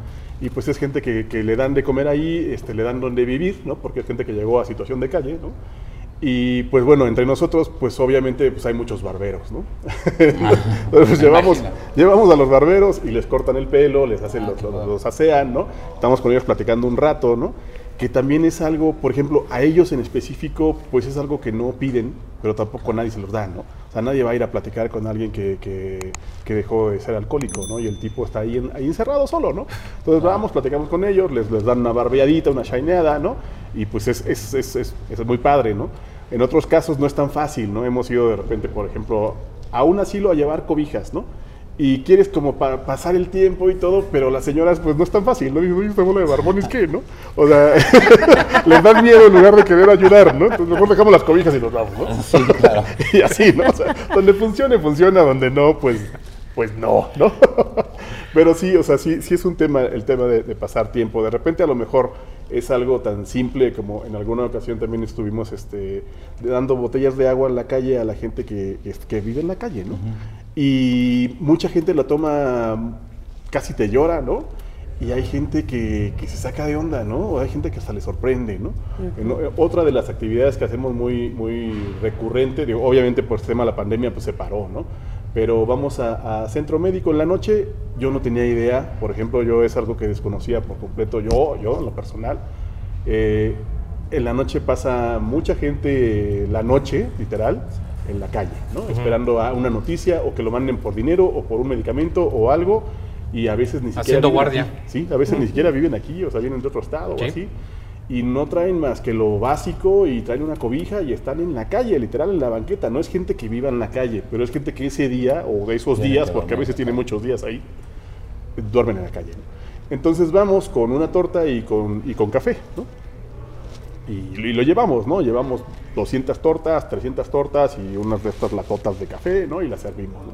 Y pues es gente que, que le dan de comer ahí, este, le dan donde vivir, ¿no? Porque es gente que llegó a situación de calle, ¿no? Y pues bueno, entre nosotros, pues obviamente pues hay muchos barberos, ¿no? Entonces pues, llevamos, llevamos a los barberos y les cortan el pelo, les hacen Ah, los, los- los asean, ¿no? Estamos con ellos platicando un rato, ¿no? Que también es algo, por ejemplo, a ellos en específico, pues es algo que no piden, pero tampoco nadie se los da, ¿no? O sea, nadie va a ir a platicar con alguien que, que- que dejó de ser alcohólico, ¿no? Y el tipo está ahí, en- ahí encerrado solo, ¿no? Entonces vamos, platicamos con ellos, les, les dan una barbeadita, una shineada, ¿no? Y pues es, es, es, es- es muy padre, ¿no? En otros casos no es tan fácil, ¿no? Hemos ido de repente, por ejemplo, a un asilo a llevar cobijas, ¿no? Y quieres como para pasar el tiempo y todo, pero las señoras pues no es tan fácil, ¿no? Dicen, oye, esta bola de barbones, ¿qué, no? O sea, les dan miedo en lugar de querer ayudar, ¿no? Entonces mejor dejamos las cobijas y nos vamos, ¿no? Sí, claro. y así, ¿no? O sea, donde funcione, funciona, donde no, pues, pues no, ¿no? Pero sí, o sea, sí, sí es un tema, el tema de, de pasar tiempo. De repente a lo mejor es algo tan simple como en alguna ocasión también estuvimos este, dando botellas de agua en la calle a la gente que, que- que vive en la calle, ¿no? Y mucha gente lo toma, casi te llora, ¿no? Y hay gente que, que se saca de onda, ¿no? O hay gente que hasta le sorprende, ¿no? En- eh, otra de las actividades que hacemos muy, muy recurrente, digo, obviamente por el tema de la pandemia pues se paró, ¿no? Pero vamos a, a centro médico en la noche, yo no tenía idea, por ejemplo, yo es algo que desconocía por completo, yo, yo en lo personal. Eh, en la noche pasa mucha gente, la noche, literal, en la calle, ¿no? Esperando a una noticia o que lo manden por dinero o por un medicamento o algo y a veces ni siquiera Haciendo guardia. aquí. Sí, a veces ni siquiera viven aquí, o sea, vienen de otro estado Sí. o así. Y no traen más que lo básico y traen una cobija y están en la calle, literal en la banqueta. No es gente que viva en la calle, pero es gente que ese día o de esos días, que porque a veces calle. muchos días ahí, duermen en la calle. ¿no? Entonces vamos con una torta y con, y con café, ¿no? Y, y lo llevamos, ¿no? Llevamos 200 tortas, 300 tortas y unas de estas latotas de café, ¿no? Y las servimos, ¿no?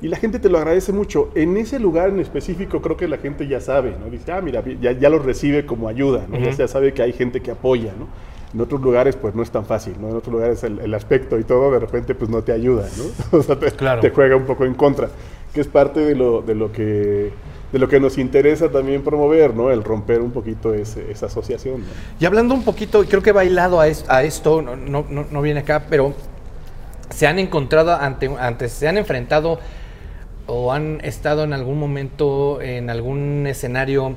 Y la gente te lo agradece mucho. En ese lugar en específico creo que la gente ya sabe, ¿no? Dice, ah, mira, ya, ya lo recibe como ayuda, ¿no? Ya- Ya sabe que hay gente que apoya, ¿no? En otros lugares pues no es tan fácil, ¿no? En otros lugares el, el aspecto y todo de repente pues no te ayuda, ¿no? O sea, te, Claro. te juega un poco en contra, que es parte de lo, de lo que de lo que nos interesa también promover, ¿no? El romper un poquito ese- esa asociación. Y hablando un poquito, creo que bailado a, es- a esto, no, no, no- no viene acá, pero se han encontrado ante, ante, se han enfrentado o han estado en algún momento en algún escenario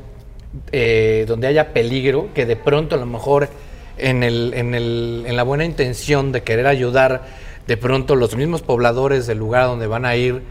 eh, donde haya peligro, que de pronto a lo mejor en, el, en, el, en la buena intención de querer ayudar, de pronto los mismos pobladores del lugar donde van a ir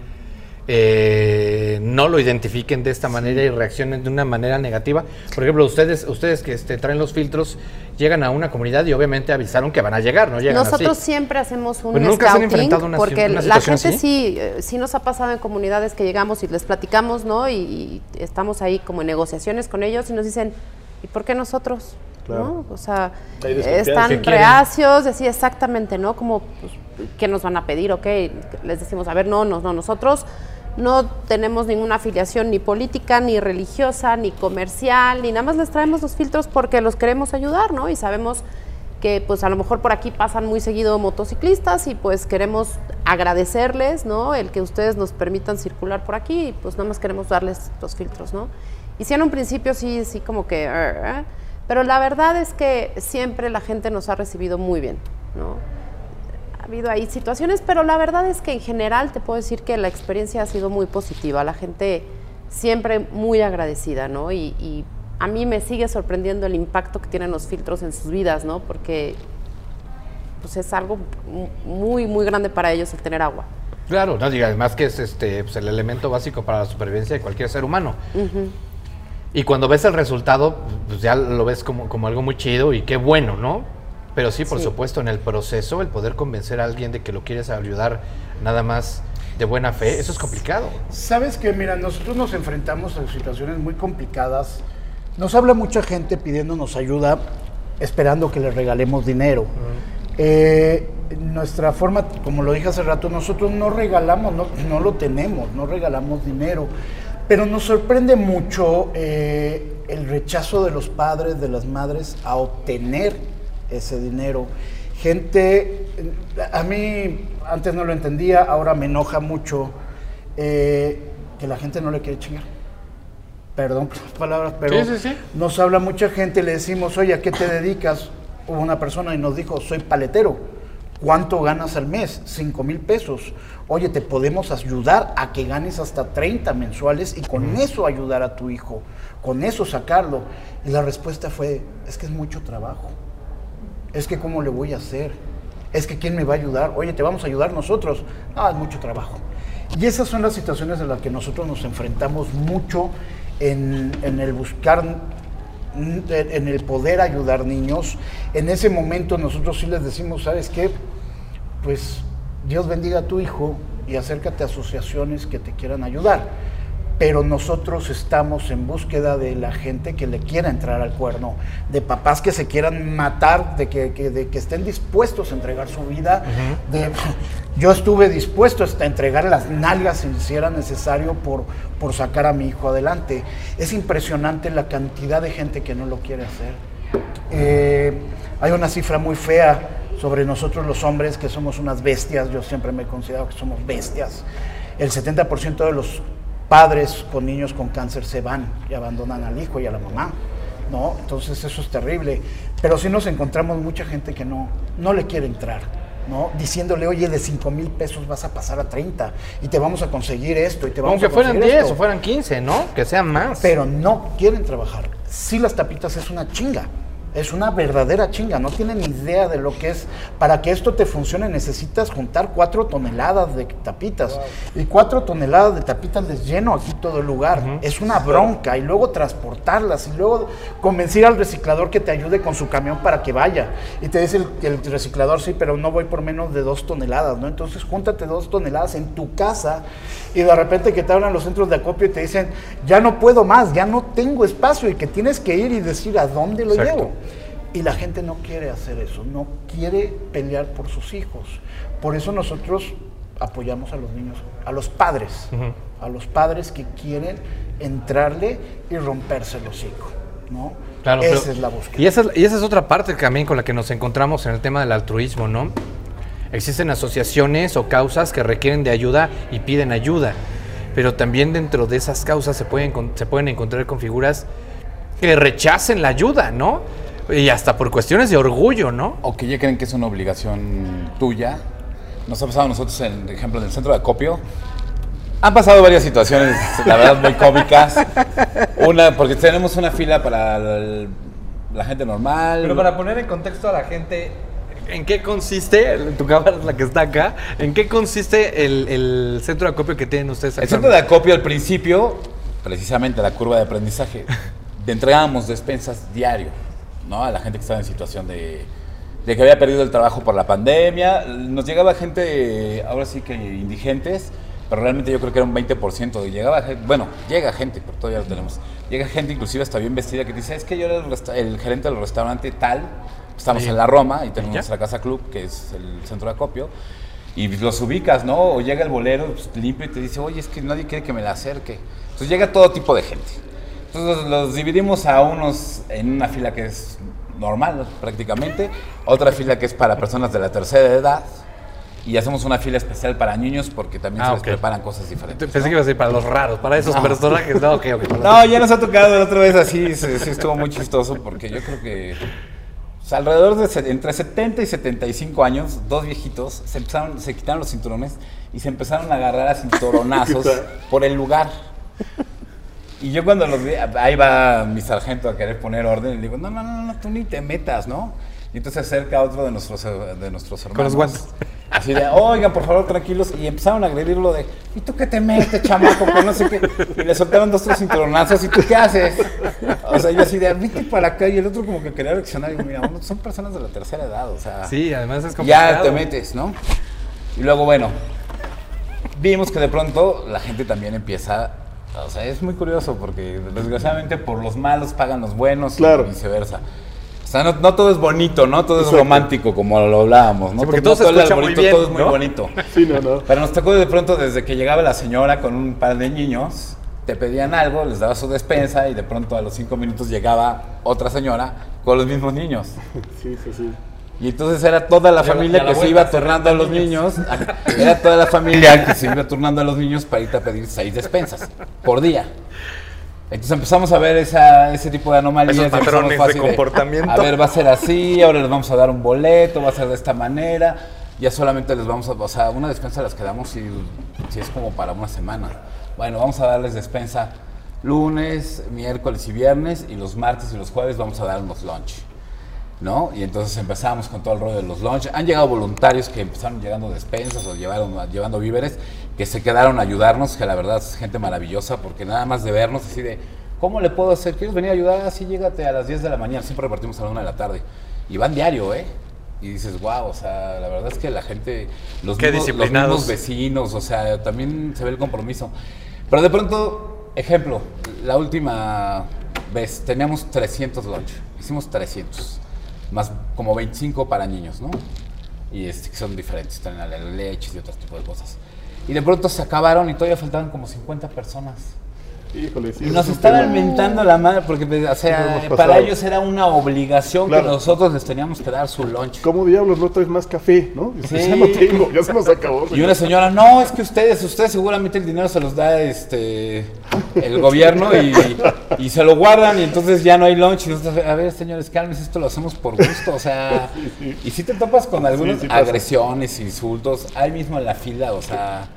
eh, no lo identifiquen de esta manera y reaccionen de una manera negativa. Por ejemplo, ustedes, ustedes que este, traen los filtros llegan a una comunidad y obviamente avisaron que van a llegar, no llegan Nosotros así. siempre hacemos un Pero nunca se han scouting enfrentado una porque una la gente así. sí, eh, sí nos ha pasado en comunidades que llegamos y les platicamos, ¿no? Y, y estamos ahí como en negociaciones con ellos y nos dicen, ¿y por qué nosotros? Claro. ¿No? O sea, están reacios, decía exactamente, ¿no? Como, pues, ¿qué nos van a pedir? Ok, les decimos, a ver, no, no, no, nosotros no tenemos ninguna afiliación ni política, ni religiosa, ni comercial, ni nada más les traemos los filtros porque los queremos ayudar, ¿no? Y sabemos que pues a lo mejor por aquí pasan muy seguido motociclistas y pues queremos agradecerles, ¿no? El que ustedes nos permitan circular por aquí y pues nada más queremos darles los filtros, ¿no? Y sí en un principio sí, sí como que... "Arr, arr", pero la verdad es que siempre la gente nos ha recibido muy bien, ¿no? Ha habido ahí situaciones, pero la verdad es que en general te puedo decir que la experiencia ha sido muy positiva. La gente siempre muy agradecida, ¿no? Y, y a mí me sigue sorprendiendo el impacto que tienen los filtros en sus vidas, ¿no? Porque pues es algo mu- muy, muy grande para ellos el tener agua. Claro, no además que es este pues, el elemento básico para la supervivencia de cualquier ser humano. Y cuando ves el resultado, pues ya lo ves como, como algo muy chido y qué bueno, ¿no? Pero sí, por Sí. supuesto, en el proceso, el poder convencer a alguien de que lo quieres ayudar nada más de buena fe, eso es complicado. Sabes que, mira, nosotros nos enfrentamos a situaciones muy complicadas. Nos habla mucha gente pidiéndonos ayuda, esperando que les regalemos dinero. Eh, nuestra forma, como lo dije hace rato, nosotros no regalamos, no, no lo tenemos, no regalamos dinero. Pero nos sorprende mucho eh, el rechazo de los padres, de las madres a obtener ese dinero. gente, a mí antes no lo entendía, ahora me enoja mucho eh, que la gente no le quiere chingar. Perdón por las palabras, pero Sí, sí, sí. nos habla mucha gente, le decimos, oye, ¿a qué te dedicas? Hubo una persona y nos dijo, soy paletero. ¿Cuánto ganas al mes? 5 mil pesos. Oye, te podemos ayudar a que ganes hasta 30 mensuales y con eso ayudar a tu hijo, con eso sacarlo. Y la respuesta fue, es que es mucho trabajo. Es que cómo le voy a hacer. Es que quién me va a ayudar. Oye, te vamos a ayudar nosotros. No, es mucho trabajo. Y esas son las situaciones en las que nosotros nos enfrentamos mucho en, el buscar, en el poder ayudar niños. En ese momento nosotros sí les decimos, ¿sabes qué? Pues Dios bendiga a tu hijo y acércate a asociaciones que te quieran ayudar pero nosotros estamos en búsqueda de la gente que le quiera entrar al cuerno, de papás que se quieran matar, de que, que- de que estén dispuestos a entregar su vida. de, yo estuve dispuesto hasta a entregar las nalgas si, si era necesario por, por sacar a mi hijo adelante. Es impresionante la cantidad de gente que no lo quiere hacer. Eh, hay una cifra muy fea sobre nosotros los hombres, que somos unas bestias, yo siempre me he considerado que somos bestias. El 70% de los padres con niños con cáncer se van y abandonan al hijo y a la mamá, ¿no? Entonces eso es terrible. Pero sí nos encontramos mucha gente que no, no le quiere entrar, ¿no? Diciéndole, oye, de 5 mil pesos vas a pasar a 30 y te vamos a conseguir esto y te vamos Aunque a fueran conseguir 10 esto". o fueran 15, ¿no? Que sean más. Pero no quieren trabajar. Sí, las tapitas es una chinga. Es una verdadera chinga. No tienen ni idea de lo que es. Para que esto te funcione necesitas juntar cuatro toneladas de tapitas. Y cuatro toneladas de tapitas les lleno aquí todo el lugar. Es una bronca. Y luego transportarlas. Y luego convencer al reciclador que te ayude con su camión para que vaya. Y te dice el, el reciclador, sí, pero no voy por menos de dos toneladas, ¿no? Entonces júntate dos toneladas en tu casa. Y de repente que te hablan los centros de acopio y te dicen, ya no puedo más, ya no tengo espacio. Y que tienes que ir y decir a dónde lo Exacto. llevo. Y la gente no quiere hacer eso, no quiere pelear por sus hijos. Por eso nosotros apoyamos a los niños, a los padres, a los padres que quieren entrarle y romperse el hocico, ¿no? Claro, Esa pero- es la búsqueda. Y esa es, y esa es otra parte también con la que nos encontramos en el tema del altruismo, ¿no? Existen asociaciones o causas que requieren de ayuda y piden ayuda, pero también dentro de esas causas se pueden, se pueden encontrar con figuras que rechacen la ayuda, ¿no? Y hasta por cuestiones de orgullo, ¿no? o que ya creen que es una obligación tuya. Nos ha pasado a nosotros, en, por ejemplo, en el centro de acopio. Han pasado varias situaciones, la verdad, muy cómicas. Una, porque tenemos una fila para el- la gente normal. Pero para poner en contexto a la gente, ¿en qué consiste, tu cámara es la que está acá, en qué consiste el, el centro de acopio que tienen ustedes El centro de acopio al principio, precisamente la curva de aprendizaje, entregábamos despensas diario, ¿no? A la gente que estaba en situación de, de que había perdido el trabajo por la pandemia. Nos llegaba gente, ahora sí que indigentes, pero realmente yo creo que era un 20%. Y llegaba bueno, llega gente, pero todavía lo tenemos. Llega gente inclusive hasta bien vestida que dice, es que yo era el, gerente del restaurante tal, estamos en la Roma y tenemos ¿Ya? nuestra casa club, que es el centro de acopio. Y los ubicas, ¿no? O llega el bolero pues, limpio y te dice, oye, es que nadie quiere que me la acerque. Entonces llega todo tipo de gente. Entonces los, dividimos a unos en una fila que es normal prácticamente, otra fila que es para personas de la tercera edad y hacemos una fila especial para niños porque también Ah, se les preparan cosas diferentes. Pensé que iba a ser para los raros, para esos personajes. No, ok, ok. para los- No, ya nos ha tocado la otra vez así, sí, sí estuvo muy chistoso porque yo creo que o sea, alrededor de entre 70 y 75 años, dos viejitos se empezaron, se quitaron los cinturones y se empezaron a agarrar a cinturonazos por el lugar. Y yo cuando los vi, ahí va mi sargento a querer poner orden, y le digo, no, no, no, no, tú ni te metas, ¿no? Y entonces se acerca otro de nuestros, eh, de nuestros hermanos. Con los guantes. Así de, oigan, por favor, tranquilos. Y empezaron a agredirlo de, ¿y tú qué te metes, chamaco? Que no sé qué. Y le soltaron dos, tres cinturonazos. ¿Y tú qué haces? O sea, yo así de, vete para acá. Y el otro como que quería reaccionar. Y digo, mira, son personas de la tercera edad, o sea. Sí, además es complicado. Ya te metes, ¿no? Y luego, bueno, vimos que de pronto la gente también empieza. O sea, es muy curioso porque desgraciadamente por los malos pagan los buenos Claro. y viceversa. O sea, no, no todo es bonito, ¿no? Todo es Exacto. romántico, como lo hablábamos, ¿no? Sí, porque No todo se el escucha muy bien, todo es muy ¿no? bonito. Sí, no, no. Pero nos tocó de pronto desde que llegaba la señora con un par de niños, te pedían algo, les daba su despensa y de pronto a los cinco minutos llegaba otra señora con los mismos niños. Sí, sí, sí. Y entonces era toda la familia la que se iba turnando a los niños. Era toda la familia que se iba turnando a los niños para irte a pedir seis despensas por día. Entonces empezamos a ver esa, ese tipo de anomalías. Esos patrones de comportamiento. A ver, va a ser así, ahora les vamos a dar un boleto, va a ser de esta manera. Ya solamente les vamos a, o sea, una despensa las quedamos si, si es como para una semana. Bueno, vamos a darles despensa lunes, miércoles y viernes y los martes y los jueves vamos a darnos lunch. ¿No? Y entonces empezamos con todo el rollo de los lunch. Han llegado voluntarios que empezaron llegando despensas o llevaron, llevando víveres, que se quedaron a ayudarnos, que la verdad es gente maravillosa, porque nada más de vernos así de, ¿cómo le puedo hacer? ¿Quieres venir a ayudar? Así llégate a las 10 de la mañana, siempre repartimos a la 1 de la tarde. Y van diario, ¿eh? Y dices, wow, o sea, la verdad es que la gente, los, Qué mismos, los mismos vecinos, o sea, también se ve el compromiso. Pero de pronto, ejemplo, la última vez teníamos 300 lunch, hicimos 300 más como 25 para niños, ¿no? Y este, que son diferentes, traen la leche y otro tipo de cosas. Y de pronto se acabaron y todavía faltaban como 50 personas. Híjole, sí. Nos es estaban mentando la madre porque, pues, o sea, para ellos era una obligación Claro. que nosotros les teníamos que dar su lunch. ¿Cómo diablos no traes más café? ¿no? Sí. Ya no tengo, ya se nos acabó. Y una señora, no, es que ustedes, ustedes seguramente el dinero se los da este el gobierno y, y se lo guardan y entonces ya no hay lunch. Y nosotros, a ver, señores, cálmense, esto lo hacemos por gusto, o sea, y si te topas con algunas agresiones, insultos, ahí mismo en la fila, o sea,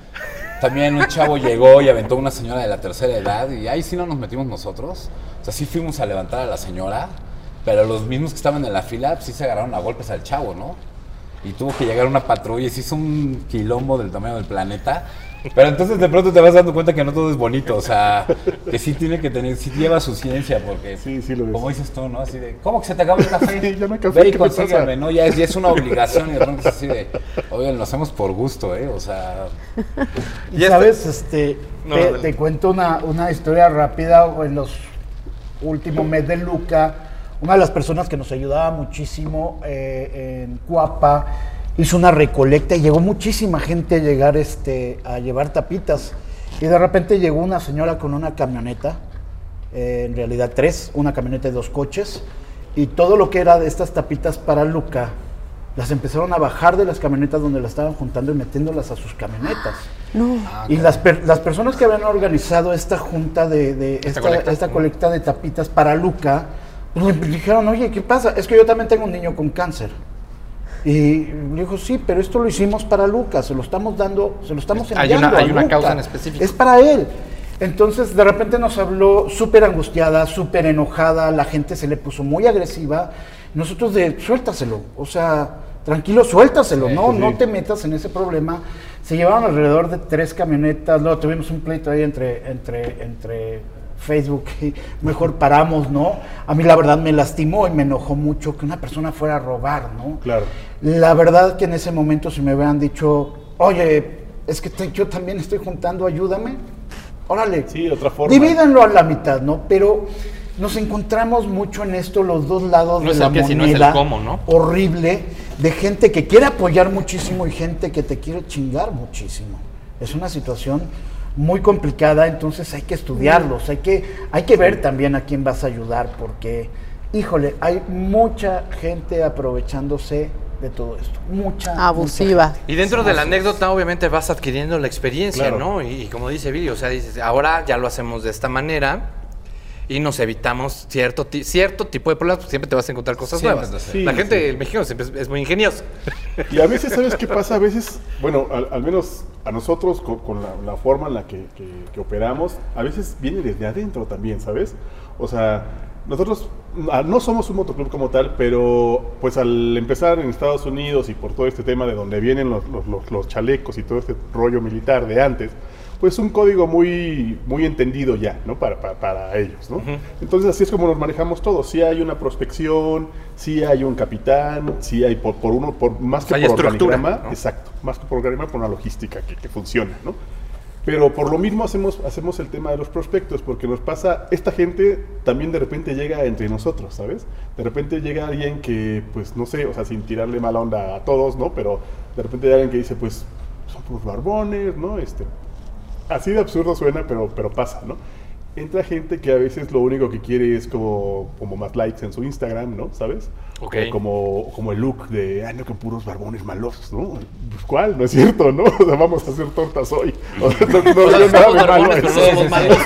también un chavo llegó y aventó a una señora de la tercera edad y ahí sí no nos metimos nosotros, o sea, sí fuimos a levantar a la señora, pero los mismos que estaban en la fila, pues sí se agarraron a golpes al chavo, ¿no? Y tuvo que llegar una patrulla y se hizo un quilombo del tamaño del planeta. Pero entonces de pronto te vas dando cuenta que no todo es bonito, o sea, que sí tiene que tener, sí lleva su ciencia, porque Sí, sí lo como dices tú, ¿no? Así de, ¿cómo que se te acabó el café? Sí, ya no hay café, Ve y ¿qué te consígueme? ¿no? Ya es, ya es una obligación y de pronto es así de, oye, lo hacemos por gusto, ¿eh? O sea, Y Y esta- sabes, este, No, te, te cuento una, una historia rápida. En los últimos meses de Luca, una de las personas que nos ayudaba muchísimo eh, en Cuapa hizo una recolecta y llegó muchísima gente a llegar este, a llevar tapitas. Y de repente llegó una señora con una camioneta, eh, en realidad tres, una camioneta de dos coches, y todo lo que era de estas tapitas para Luca, las empezaron a bajar de las camionetas donde las estaban juntando y metiéndolas a sus camionetas. y las, per- las personas que habían organizado esta junta de, de esta, colecta. esta colecta de tapitas para Luca, le dijeron, oye, ¿qué pasa? Es que yo también tengo un niño con cáncer. Y le dijo, sí, pero esto lo hicimos para Lucas, se lo estamos dando, se lo estamos Hay una- enviando a hay una causa en específico. Es para él. Entonces, de repente nos habló súper angustiada, súper enojada, la gente se le puso muy agresiva. Nosotros de, suéltaselo, o sea, tranquilo, suéltaselo, no, sí. no te metas en ese problema. Se llevaron alrededor de tres camionetas, luego tuvimos un pleito ahí entre, entre, entre Facebook mejor paramos, ¿no? A mí la verdad me lastimó y me enojó mucho que una persona fuera a robar, ¿no? Claro. La verdad que en ese momento si me hubieran dicho, oye, es que te- yo también estoy juntando, ayúdame, órale. Sí, otra forma. Divídanlo a la mitad, ¿no? Pero nos encontramos mucho en esto, los dos lados No de es la el qué, sino es el moneda. cómo, ¿no? Horrible, de gente que quiere apoyar muchísimo y gente que te quiere chingar muchísimo. Es una situación muy complicada, entonces hay que estudiarlos, hay que, hay que ver también a quién vas a ayudar, porque, híjole, hay mucha gente aprovechándose de todo esto. Mucha. Abusiva. mucha. Y dentro de la anécdota, obviamente, vas adquiriendo la experiencia, Claro. ¿no? Y, y como dice Billy, o sea, dices, ahora ya lo hacemos de esta manera y nos evitamos cierto, ti- cierto tipo de problemas, porque siempre te vas a encontrar cosas Siempre nuevas. Sí, la gente, sí. el mexicano siempre es, es muy ingenioso. Y a veces, ¿sabes qué pasa? A veces, bueno, al, al menos a nosotros con, con la, la forma en la que, que- que operamos, a veces viene desde adentro también, ¿sabes? O sea, nosotros ah, no somos un motoclub como tal, pero pues al empezar en Estados Unidos y por todo este tema de donde vienen los, los- los- los chalecos y todo este rollo militar de antes, pues un código muy, muy entendido ya, ¿no? Para, para, para ellos, ¿no? Entonces así es como nos manejamos todos. Sí hay una prospección, sí hay un capitán, sí hay por, por uno, por más que por organigrama, ¿no? exacto, más que por organigrama, por una logística que, que funciona, ¿no? Pero por lo mismo hacemos, hacemos el tema de los prospectos, porque nos pasa, esta gente también de repente llega entre nosotros, ¿sabes? De repente llega alguien que, pues no sé, o sea, sin tirarle mala onda a todos, ¿no? Pero de repente hay alguien que dice, pues son puros barbones, ¿no? Este, así de absurdo suena, pero, pero pasa, ¿no? entra gente que a veces lo único que quiere es como, como más likes en su Instagram, ¿no? ¿Sabes? Ok. O como, como el look de, ay, no, que puros barbones malosos, ¿no? Pues, ¿cuál? No es cierto, ¿no? O sea, vamos a hacer tortas hoy. O sea, no, no veo nada de malo.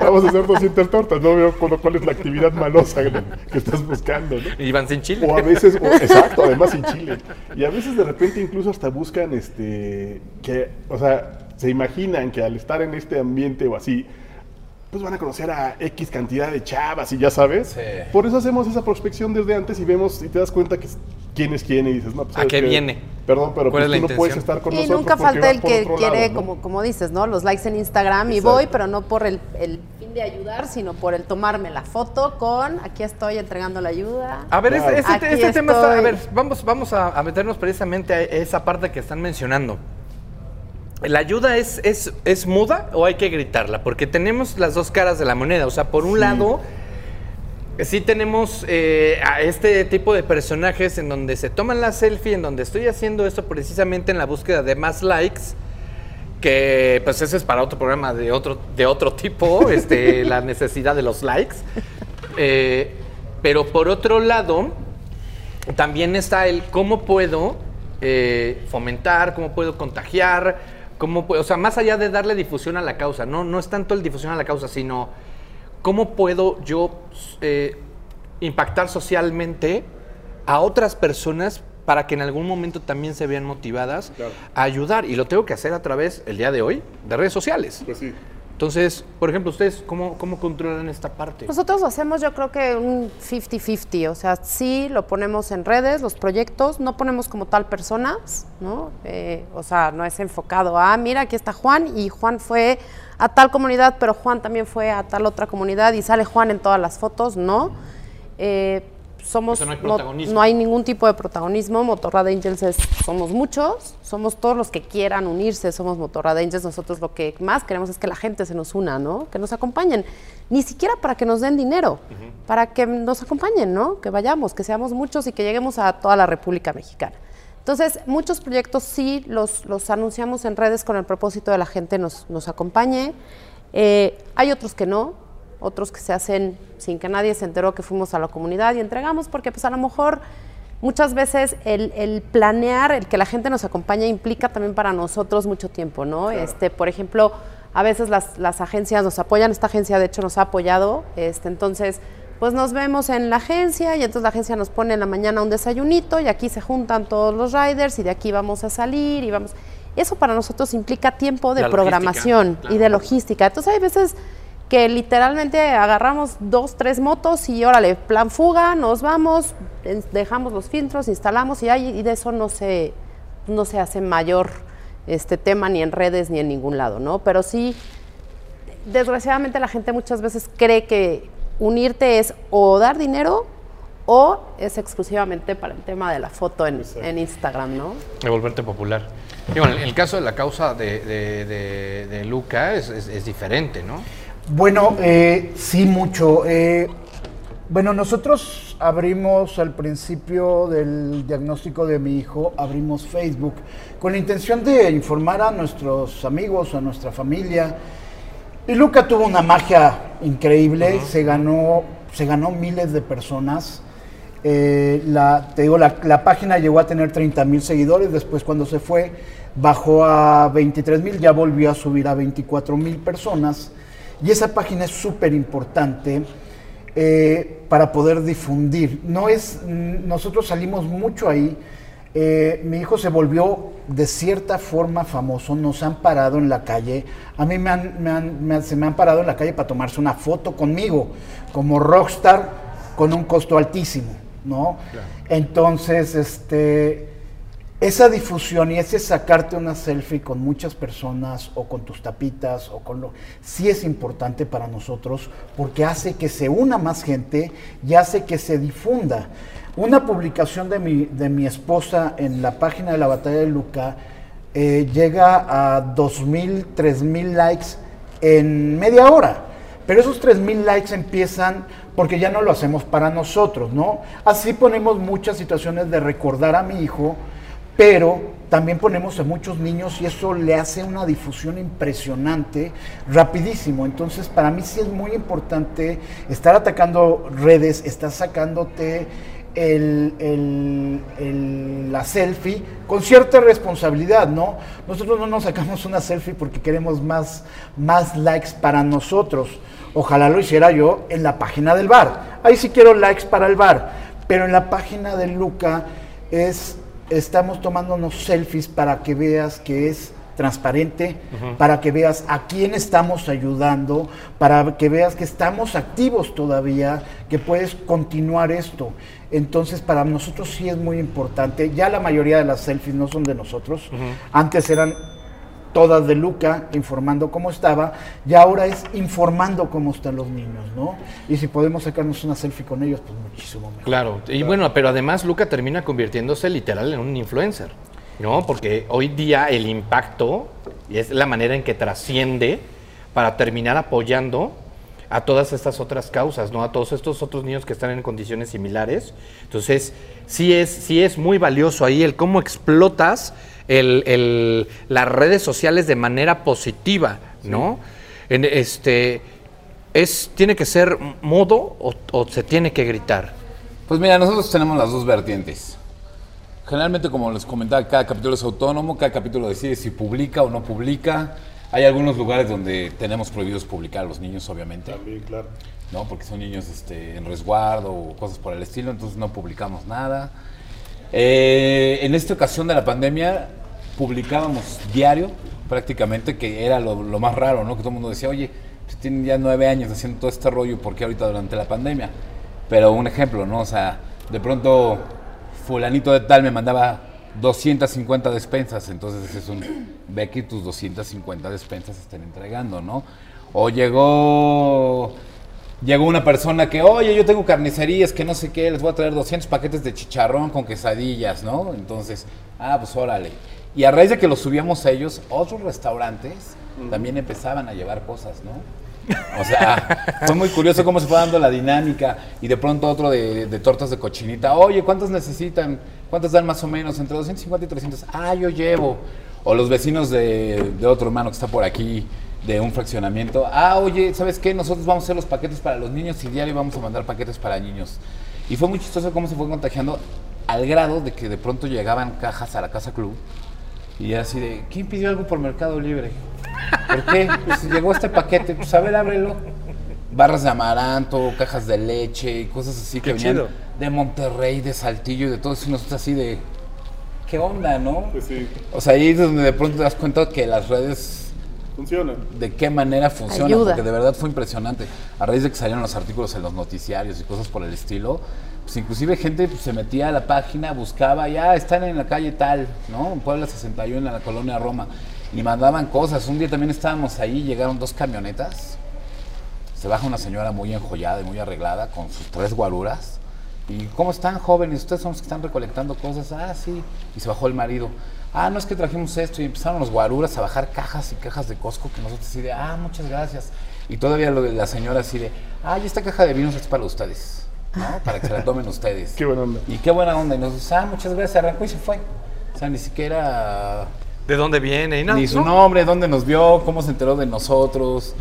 Vamos a hacer 200 tortas, no veo cuál cuál es la actividad malosa que que estás buscando, ¿no? Y van sin chile. O a veces, o- exacto, además sin chile. Y a veces de repente incluso hasta buscan, este, que, o sea, se imaginan que al estar en este ambiente o así, pues van a conocer a X cantidad de chavas y ya sabes. Sí. Por eso hacemos esa prospección desde antes y vemos y te das cuenta que es- quién es quién y dices, no, pues ¿A ¿sabes qué viene? Perdón, pero ¿Cuál pues es tú no puedes estar con Y nosotros. nunca porque falta el que quiere, lado, ¿no? como, como dices, ¿no? Los likes en Instagram y voy, pero no por el, el fin de ayudar, sino por el tomarme la foto con aquí estoy entregando la ayuda. A ver, Claro. este, este- este tema está. A ver, vamos, vamos a, a meternos precisamente a esa parte que están mencionando. ¿La ayuda es, es, es muda o hay que gritarla? Porque tenemos las dos caras de la moneda. O sea, por un lado, sí tenemos eh, a este tipo de personajes en donde se toman la selfie, en donde estoy haciendo esto precisamente en la búsqueda de más likes. Que pues ese es para otro programa de otro, de otro tipo, este, la necesidad de los likes. Eh, pero por otro lado, también está el cómo puedo eh, fomentar, cómo puedo contagiar, cómo o sea, más allá de darle difusión a la causa, no, no es tanto el difusión a la causa, sino cómo puedo yo eh, impactar socialmente a otras personas para que en algún momento también se vean motivadas a ayudar. Y lo tengo que hacer a través, el día de hoy, de redes sociales. Pues sí. Entonces, por ejemplo, ustedes, ¿cómo, cómo controlan esta parte? Nosotros hacemos yo creo que un 50-50, o sea, sí lo ponemos en redes, los proyectos, no ponemos como tal personas, ¿no? Eh, o sea, no es enfocado a, mira, aquí está Juan y Juan fue a tal comunidad, pero Juan también fue a tal otra comunidad y sale Juan en todas las fotos, ¿no? Eh, somos, no hay no hay ningún tipo de protagonismo. Motorrad Angels es- somos muchos, somos todos los que quieran unirse, somos Motorrad Angels. Nosotros lo que más queremos es que la gente se nos una, ¿no? Que nos acompañen. Ni siquiera para que nos den dinero, para que nos acompañen, ¿no? Que vayamos, que seamos muchos y que lleguemos a toda la República Mexicana. Entonces, muchos proyectos sí los, los anunciamos en redes con el propósito de la gente nos, nos acompañe. Eh, hay otros que no, otros que se hacen sin que nadie se enteró que fuimos a la comunidad y entregamos, porque pues a lo mejor muchas veces el, el planear, el que la gente nos acompañe implica también para nosotros mucho tiempo, ¿no? Este, por ejemplo, a veces las, las agencias nos apoyan, esta agencia de hecho nos ha apoyado, este, entonces pues nos vemos en la agencia y entonces la agencia nos pone en la mañana un desayunito y aquí se juntan todos los riders y de aquí vamos a salir y vamos... Eso para nosotros implica tiempo de La programación claro. y de logística. Entonces hay veces que literalmente agarramos dos, tres motos y órale, plan fuga, nos vamos, dejamos los filtros, instalamos y, ahí- y de eso no se, no se hace mayor este tema ni en redes ni en ningún lado, ¿no? Pero sí, desgraciadamente la gente muchas veces cree que unirte es o dar dinero o es exclusivamente para el tema de la foto en, en Instagram, ¿no? De volverte popular. Y bueno, en el caso de la causa de, de- de- de Luca es, es- es diferente, ¿no? Bueno, eh, sí, mucho. Eh, bueno, nosotros abrimos al principio del diagnóstico de mi hijo, abrimos Facebook con la intención de informar a nuestros amigos, a nuestra familia. Y Luca tuvo una magia increíble, se, ganó, se ganó miles de personas. Eh, la, te digo, la, la página llegó a tener 30 mil seguidores, después cuando se fue bajó a 23 mil, ya volvió a subir a 24 mil personas. Y esa página es súper importante eh, para poder difundir. No es, nosotros salimos mucho ahí. Eh, mi hijo se volvió de cierta forma famoso, nos han parado en la calle. A mí me han- me han- me han- se me han parado en la calle para tomarse una foto conmigo, como rockstar con un costo altísimo, ¿no? Entonces, este, esa difusión y ese sacarte una selfie con muchas personas o con tus tapitas o con lo sí es importante para nosotros porque hace que se una más gente y hace que se difunda. Una publicación de mi, de mi esposa en la página de la batalla de Luca eh, llega a 2.000, 3.000 likes en media hora. Pero esos 3.000 likes empiezan porque ya no lo hacemos para nosotros, ¿no? Así ponemos muchas situaciones de recordar a mi hijo pero también ponemos a muchos niños y eso le hace una difusión impresionante, rapidísimo. Entonces, para mí sí es muy importante estar atacando redes, estar sacándote la selfie con cierta responsabilidad, ¿no? Nosotros no nos sacamos una selfie porque queremos más, más likes para nosotros. Ojalá lo hiciera yo en la página del bar. Ahí sí quiero likes para el bar. Pero en la página de Luca es, estamos tomándonos selfies para que veas que es transparente, para que veas a quién estamos ayudando, para que veas que estamos activos todavía, que puedes continuar esto. Entonces, para nosotros sí es muy importante. Ya la mayoría de las selfies no son de nosotros. Antes eran todas de Luca informando cómo estaba y ahora es informando cómo están los niños, ¿no? Y si podemos sacarnos una selfie con ellos, pues muchísimo mejor. Claro, y bueno, pero además Luca termina convirtiéndose literal en un influencer, ¿no? Porque hoy día el impacto es la manera en que trasciende para terminar apoyando a todas estas otras causas, ¿no? A todos estos otros niños que están en condiciones similares. Entonces, sí es, sí es muy valioso ahí el cómo explotas el- el- las redes sociales de manera positiva, ¿no? En este, es, ¿Tiene que ser modo o- o se tiene que gritar? Pues mira, nosotros tenemos las dos vertientes. Generalmente, como les comentaba, cada capítulo es autónomo, cada capítulo decide si publica o no publica. Hay algunos lugares donde tenemos prohibidos publicar a los niños, obviamente, También, claro. ¿no? Porque son niños este, en resguardo o cosas por el estilo, entonces no publicamos nada. Eh, en esta ocasión de la pandemia publicábamos diario, prácticamente, que era lo, más raro, ¿no? Que todo el mundo decía, oye, pues tienen ya nueve años haciendo todo este rollo, ¿por qué ahorita durante la pandemia? Pero un ejemplo, ¿no? O sea, de pronto fulanito de tal me mandaba 250 despensas, entonces es un, ve que tus 250 despensas se estén entregando, ¿no? O llegó Llegó una persona que, oye, yo tengo carnicerías, que no sé qué, les voy a traer 200 paquetes de chicharrón con quesadillas, ¿no? Entonces, ah, pues órale. Y a raíz de que los subíamos a ellos, otros restaurantes también empezaban a llevar cosas, ¿no? O sea, fue muy curioso cómo se fue dando la dinámica. Y de pronto otro de, de tortas de cochinita, oye, ¿cuántas necesitan? ¿Cuántas dan más o menos? Entre 250 y 300. Ah, yo llevo. O los vecinos de, de otro hermano que está por aquí, de un fraccionamiento. Ah, oye, ¿sabes qué? Nosotros vamos a hacer los paquetes para los niños y diario vamos a mandar paquetes para niños. Y fue muy chistoso cómo se fue contagiando al grado de que de pronto llegaban cajas a la Casa Club y así de, ¿quién pidió algo por Mercado Libre? ¿Por qué? Pues llegó este paquete, pues a ver, ábrelo. Barras de amaranto, cajas de leche y cosas así Qué que venían chido. de Monterrey, de Saltillo y de todo eso. Y nosotros así de, ¿qué onda, no? Pues sí, O sea, ahí es donde de pronto te das cuenta que las redes funciona. de qué manera funciona, Ayuda. porque de verdad fue impresionante. A raíz de que salieron los artículos en los noticiarios y cosas por el estilo, pues inclusive gente pues, se metía a la página, buscaba, ya están en la calle tal, ¿no? En Puebla 61, en la colonia Roma, y mandaban cosas. Un día también estábamos ahí, llegaron dos camionetas, se baja una señora muy enjollada y muy arreglada con sus tres guaruras. ¿Y cómo están jóvenes? Ustedes son los que están recolectando cosas. Ah, sí. Y se bajó el marido. Ah, no es que trajimos esto. Y empezaron los guaruras a bajar cajas y cajas de Costco que nosotros así de, ah, muchas gracias. Y todavía lo de la señora así de, ah, y esta caja de vinos es para ustedes. ¿No? Para que se la tomen ustedes. Qué buena onda. Y qué buena onda. Y nosotros, ah, muchas gracias. Arrancó y se fue. O sea, ni siquiera ¿De dónde viene? Y no, ni su no. nombre, dónde nos vio, cómo se enteró de nosotros.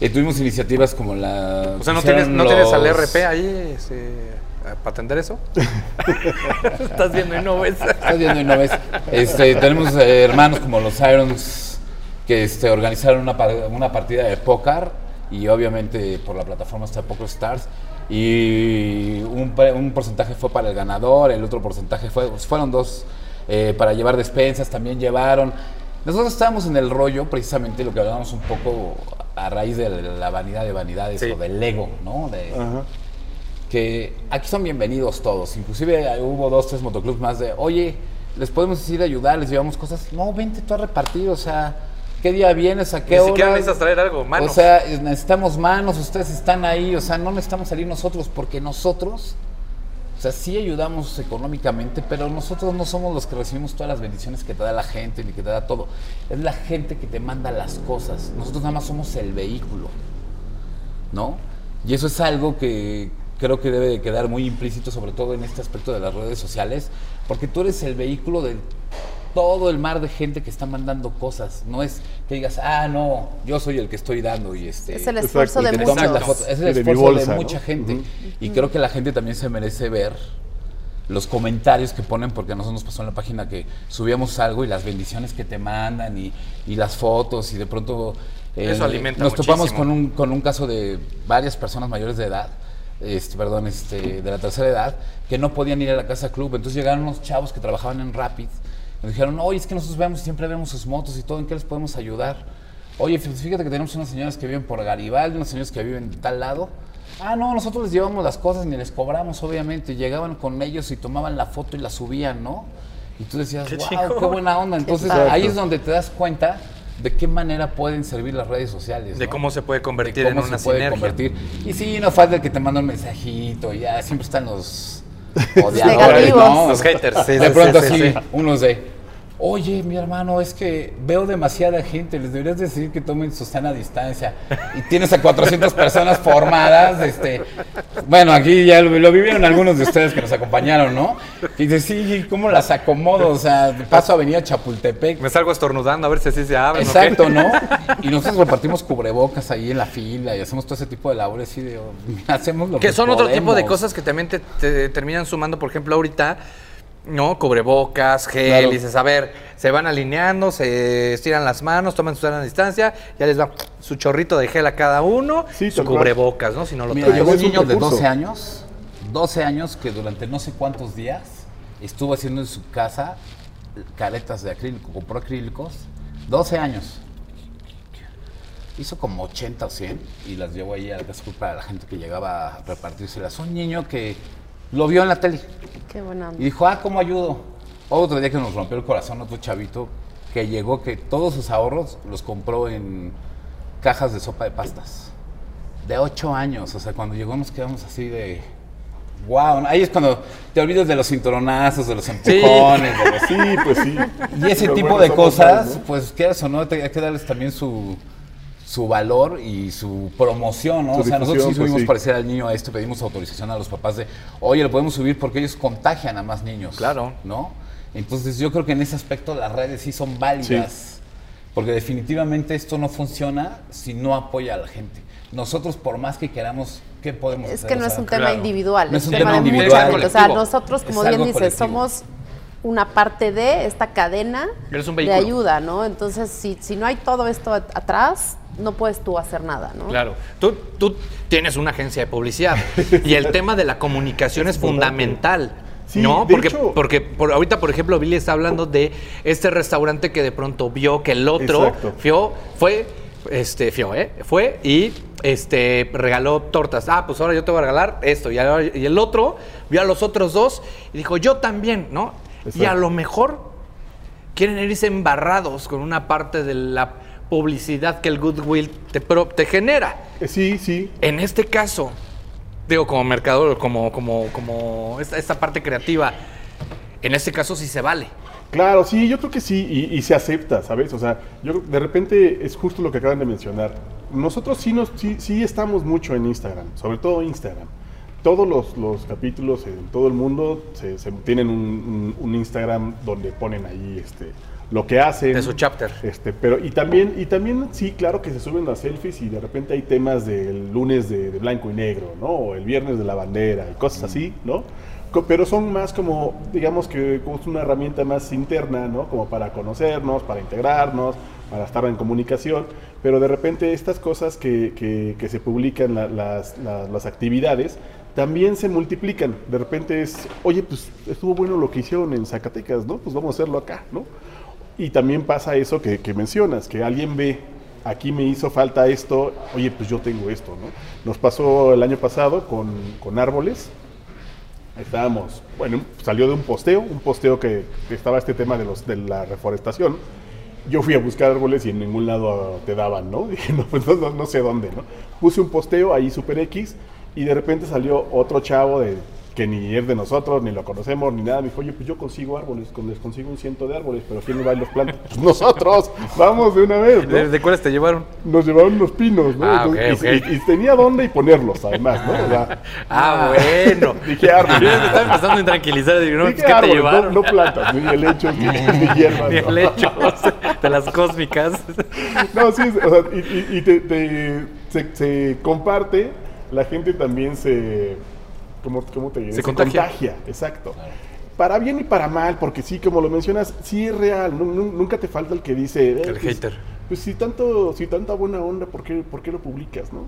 Eh, tuvimos iniciativas como la. O sea, ¿no tienes, ¿no tienes al RP ahí este, para atender eso? Estás viendo y no ves. Estás viendo y no ves. Este, tenemos eh, hermanos como los Irons que este, organizaron una, par- una partida de póker y obviamente por la plataforma está Poker Stars y un, porcentaje fue para el ganador, el otro porcentaje fue, pues, fueron dos eh, para llevar despensas, también llevaron. Nosotros estábamos en el rollo, precisamente lo que hablábamos un poco a raíz de la vanidad de vanidades Sí. o del ego, ¿no? De, Ajá. Que aquí son bienvenidos todos. Inclusive eh, hubo dos, tres motoclubs más de, oye, les podemos decir ayudar, les llevamos cosas. No, vente tú a repartir, o sea, ¿qué día vienes? ¿A qué Ni hora? siquiera necesitas traer algo, mano. O sea, necesitamos manos, ustedes están ahí, o sea, no necesitamos salir nosotros, porque nosotros, o sea, sí ayudamos económicamente, pero nosotros no somos los que recibimos todas las bendiciones que te da la gente, ni que te da todo. Es la gente que te manda las cosas. Nosotros nada más somos el vehículo. ¿no? Y eso es algo que, creo que debe de quedar muy implícito, sobre todo en este aspecto de las redes sociales, porque tú eres el vehículo de todo el mar de gente que está mandando cosas. No es que digas, ah, no, yo soy el que estoy dando y este. Es el esfuerzo de muchos. foto. Es el de esfuerzo bolsa, de ¿no? mucha gente. Y creo que la gente también se merece ver los comentarios que ponen, porque a nosotros nos pasó en la página que subíamos algo y las bendiciones que te mandan y, y las fotos y de pronto eh, Eso alimenta nos topamos con un, con un caso de varias personas mayores de edad, este, perdón, este, de la tercera edad, que no podían ir a la casa club. Entonces llegaron unos chavos que trabajaban en Rapid, nos dijeron, oye, es que nosotros vemos, siempre vemos sus motos y todo, ¿en qué les podemos ayudar? Oye, fí- fíjate que tenemos unas señoras que viven por Garibaldi, unas señoras que viven de tal lado. Ah, no, nosotros les llevamos las cosas ni les cobramos, obviamente. Llegaban con ellos y tomaban la foto y la subían, ¿no? Y tú decías, Qué wow, chingón". qué buena onda. Entonces ahí es donde te das cuenta de qué manera pueden servir las redes sociales. De ¿no? cómo se puede convertir De en cómo una se puede sinergia. convertir. Y sí, no falta el que te manda un mensajito, y ya siempre están los odiadores. ¿no? Los haters, sí, de sí, pronto sí. unos de, oye, mi hermano, es que veo demasiada gente, les deberías decir que tomen su sana distancia. Y tienes a 400 personas formadas, este, bueno, aquí ya lo, lo vivieron algunos de ustedes que nos acompañaron, ¿no? Y dices, sí, ¿cómo las acomodo? O sea, paso Avenida Chapultepec, Me salgo estornudando a ver si así se abre. Exacto, ¿no? Y nosotros repartimos cubrebocas ahí en la fila y hacemos todo ese tipo de labores y de, oh, hacemos lo que Que son otro tipo de cosas que también te, te terminan sumando, por ejemplo, ahorita, ¿no? Cubrebocas, gel, Claro. y dices, a ver, se van alineando, se estiran las manos, toman su sana distancia, ya les va su chorrito de gel a cada uno, Sí, su cubrebocas, ¿no? Si no lo Mira, traes. llegó un Es un niño de recurso. 12 años, 12 años que durante no sé cuántos días estuvo haciendo en su casa caretas de acrílico, compró acrílicos, 12 años. Hizo como 80 o 100 y las llevó ahí al casa Club para la gente que llegaba a repartírselas. Un niño que lo vio en la tele. Qué buena onda. Y dijo, ah, ¿cómo ayudo? Otro día que nos rompió el corazón, otro chavito que llegó, que todos sus ahorros los compró en cajas de sopa de pastas. De ocho años, o sea, cuando llegó nos quedamos así de... Wow, ahí es cuando te olvidas de los cinturonazos, de los empujones, de los- Sí, pues sí. y ese Pero tipo bueno, de cosas, más, ¿no? pues quieras o no, te- hay que darles también su, su valor y su promoción, ¿no? Su o sea, nosotros sí pues, subimos sí. parecer al niño a esto, pedimos autorización a los papás de, oye, lo podemos subir porque ellos contagian a más niños. Claro. ¿No? Entonces yo creo que en ese aspecto las redes sí son válidas. Porque definitivamente esto no funciona si no apoya a la gente. Nosotros, por más que queramos, ¿qué podemos Es hacer? que O no es un tema claro. individual, No es es un tema, tema mucha individual. O sea, nosotros, como Es bien dices, colectivo. somos una parte de esta cadena Eres un de ayuda, ¿no? Entonces, si, si no hay todo esto at- atrás, no puedes tú hacer nada, ¿no? Claro, tú, tú tienes una agencia de publicidad y el tema de la comunicación es fundamental. Sí, ¿No? Porque, hecho- porque por, ahorita, por ejemplo, Billy está hablando de este restaurante que de pronto vio que el otro Exacto. fio, fue, este, fio, ¿eh? Fue y este, regaló tortas. Ah, pues ahora yo te voy a regalar esto. Y, ahora- y el otro vio a los otros dos y dijo, yo también, ¿no? Y a lo mejor quieren irse embarrados con una parte de la publicidad que el goodwill te, pro- te genera. Eh, Sí, sí. En este caso, digo, como mercador, como, como, como esta, esta parte creativa, en este caso sí se vale. Claro, sí, yo creo que sí, y, y se acepta, ¿sabes? O sea, yo de repente es justo lo que acaban de mencionar. Nosotros sí, nos, sí, sí estamos mucho en Instagram, sobre todo Instagram. Todos los, los capítulos en todo el mundo se, se- tienen un, un- un Instagram donde ponen ahí este, lo que hacen. De su chapter. Este, pero, y también, y también, sí, claro que se suben las selfies y de repente hay temas del lunes de, de blanco y negro, ¿no? O el viernes de la bandera y cosas así, ¿no? Co- Pero son más como, digamos que como es una herramienta más interna, ¿no? Como para conocernos, para integrarnos, para estar en comunicación. Pero de repente estas cosas que, que- que se publican, la- las, la- las actividades, también se multiplican. De repente es, oye, pues estuvo bueno lo que hicieron en Zacatecas, ¿no? Pues vamos a hacerlo acá, ¿no? Y también pasa eso que, que mencionas, que alguien ve, aquí me hizo falta esto, oye, pues yo tengo esto, ¿no? Nos pasó el año pasado con, con árboles. Estábamos, bueno, salió de un posteo, un posteo que, que estaba este tema de, los, de la reforestación. Yo fui a buscar árboles y en ningún lado te daban, ¿no? Dije, no, pues no, no- sé dónde, ¿no? Puse un posteo ahí super X y de repente salió otro chavo de, que ni es de nosotros, ni lo conocemos, ni nada. Me dijo, oye, pues yo consigo árboles, les consigo un ciento de árboles, pero ¿quién va y los planta? Pues nosotros, vamos de una vez, ¿no? ¿De, cuáles te llevaron? Nos llevaron unos pinos, ¿no? Ah, Entonces, ok, y, y- tenía dónde y ponerlos, además, ¿no? O sea, Ah, bueno. Dije Yo árboles. me estaba empezando a intranquilizar. Digo, no, Dije pues, ¿qué te árboles, llevaron? No, no plantas, ni helechos, ni, ni hierbas. Ni ¿no? el hecho de las cósmicas. No, sí, o sea, y, y- y te, te- se, se comparte, la gente también se, ¿cómo, cómo te diré? Se contagia. exacto. Para bien y para mal, porque sí, como lo mencionas, sí es real, nu- nu- nunca te falta el que dice... eh, El pues, hater. Pues si tanto, si tanta buena onda, ¿por qué, por qué lo publicas, no?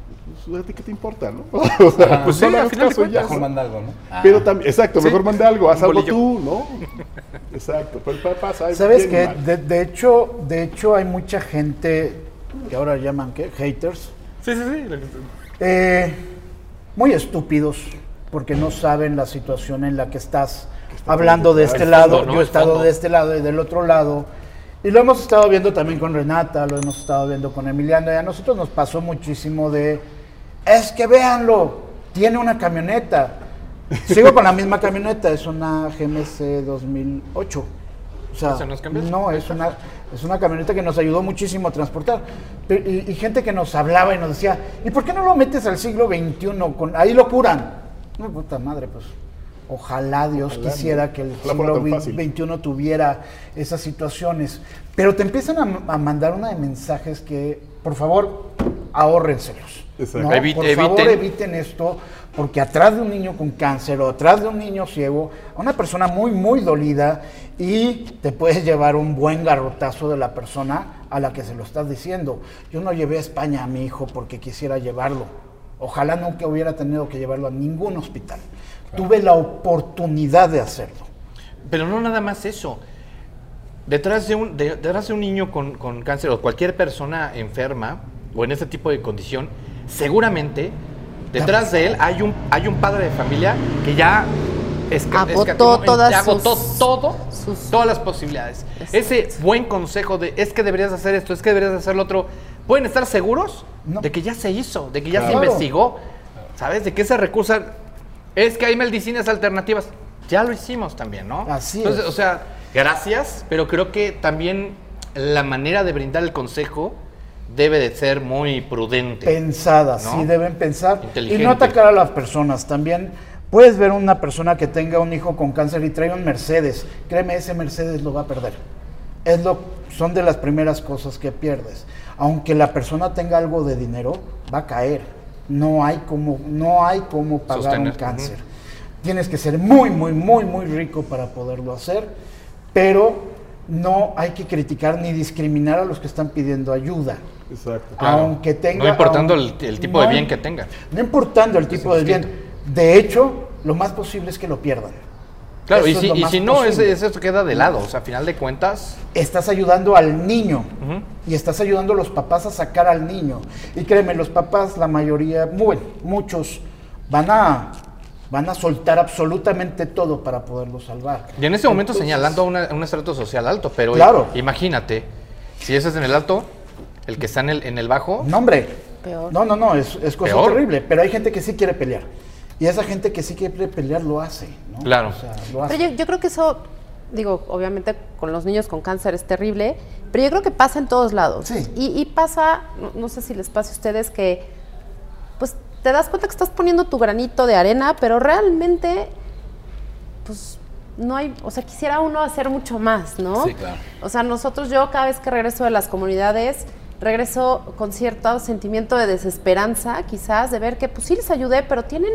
Pues, ¿a ti qué te importa, no? O sea, Pues sí, al final caso ya, Mejor manda algo, ¿no? Pero también, exacto, Sí. mejor manda algo, haz algo tú, ¿no? Exacto, pero pa- pasa. ¿Sabes qué? De, de hecho, de hecho hay mucha gente que ahora llaman ¿qué? haters, Sí, sí, sí. eh, muy estúpidos porque no saben la situación en la que estás hablando de este lado. fondo, ¿no? Yo he estado de este lado y del otro lado. Y lo hemos estado viendo también con Renata, lo hemos estado viendo con Emiliano. Y a nosotros nos pasó muchísimo de, es que véanlo, tiene una camioneta. Sigo con la misma camioneta, es una GMC 2008. O sea, ¿Se nos cambió? no, es una, es una camioneta que nos ayudó muchísimo a transportar. Y, y gente que nos hablaba y nos decía, ¿y por qué no lo metes al siglo XXI? Con, ahí lo curan. No, puta madre, pues. Ojalá Dios Ojalá, quisiera ¿no? que el Ojalá siglo. XXI tuviera esas situaciones. Pero te empiezan a, a mandar una de mensajes que, por favor, ahórrenselos. Exacto. ¿no? Evi- por favor, eviten. eviten esto, porque atrás de un niño con cáncer o atrás de un niño ciego, a una persona muy, muy dolida y te puedes llevar un buen garrotazo de la persona a la que se lo estás diciendo. Yo no llevé a España a mi hijo porque quisiera llevarlo. Ojalá nunca hubiera tenido que llevarlo a ningún hospital. Tuve la oportunidad de hacerlo. Pero no nada más eso. Detrás de un, de- detrás de un niño con, con cáncer o cualquier persona enferma o en ese tipo de condición, seguramente detrás de él hay un, hay un padre de familia que ya Agotó todas agotó sus- todo, sus- todas las posibilidades. Exacto. Ese buen consejo de es que deberías hacer esto, es que deberías hacer lo otro, pueden estar seguros No. de que ya se hizo, de que ya se investigó, ¿sabes? De que ese recurso es que hay medicinas alternativas. Ya lo hicimos también, ¿no? Así Entonces, es. o sea, gracias, pero creo que también la manera de brindar el consejo debe de ser muy prudente. pensadas, ¿No? sí deben pensar y no atacar a las personas. También puedes ver una persona que tenga un hijo con cáncer y trae un Mercedes. Créeme, ese Mercedes lo va a perder. Es lo, son de las primeras cosas que pierdes. Aunque la persona tenga algo de dinero, va a caer. No hay como, no hay como pagar Sostener, un cáncer. Tienes que ser muy, muy, muy, muy rico para poderlo hacer, pero no hay que criticar ni discriminar a los que están pidiendo ayuda. Exacto. Claro. Aunque tenga. No importando el, el tipo de bien que tengan. No importando el tipo de bien. De hecho, lo más posible es que lo pierdan. Claro, y Eso si, y no, ese, eso queda de lado. O sea, a final de cuentas, Estás ayudando al niño y estás ayudando a los papás a sacar al niño. Y créeme, los papás, la mayoría, muy, muchos, van a, van a soltar absolutamente todo para poderlo salvar. y en ese momento Entonces, señalando a una- a un estrato social alto, pero Claro. imagínate, si ese es en el alto, el que está en el, en el bajo, No, hombre. Peor. No, no, no, es, es cosa Peor. terrible. Pero hay gente que sí quiere pelear. Y esa gente que sí quiere pelear lo hace. ¿no? Claro. O sea, lo hace. Pero yo, yo creo que eso, digo, obviamente con los niños con cáncer es terrible, pero yo creo que pasa en todos lados. Sí. Y, y pasa, no, no sé si les pasa a ustedes que, pues te das cuenta que estás poniendo tu granito de arena, pero realmente, pues no hay, o sea, quisiera uno hacer mucho más, ¿no? Sí, claro. O sea, nosotros, yo cada vez que regreso de las comunidades, regreso con cierto sentimiento de desesperanza, quizás, de ver que pues sí les ayudé, pero tienen,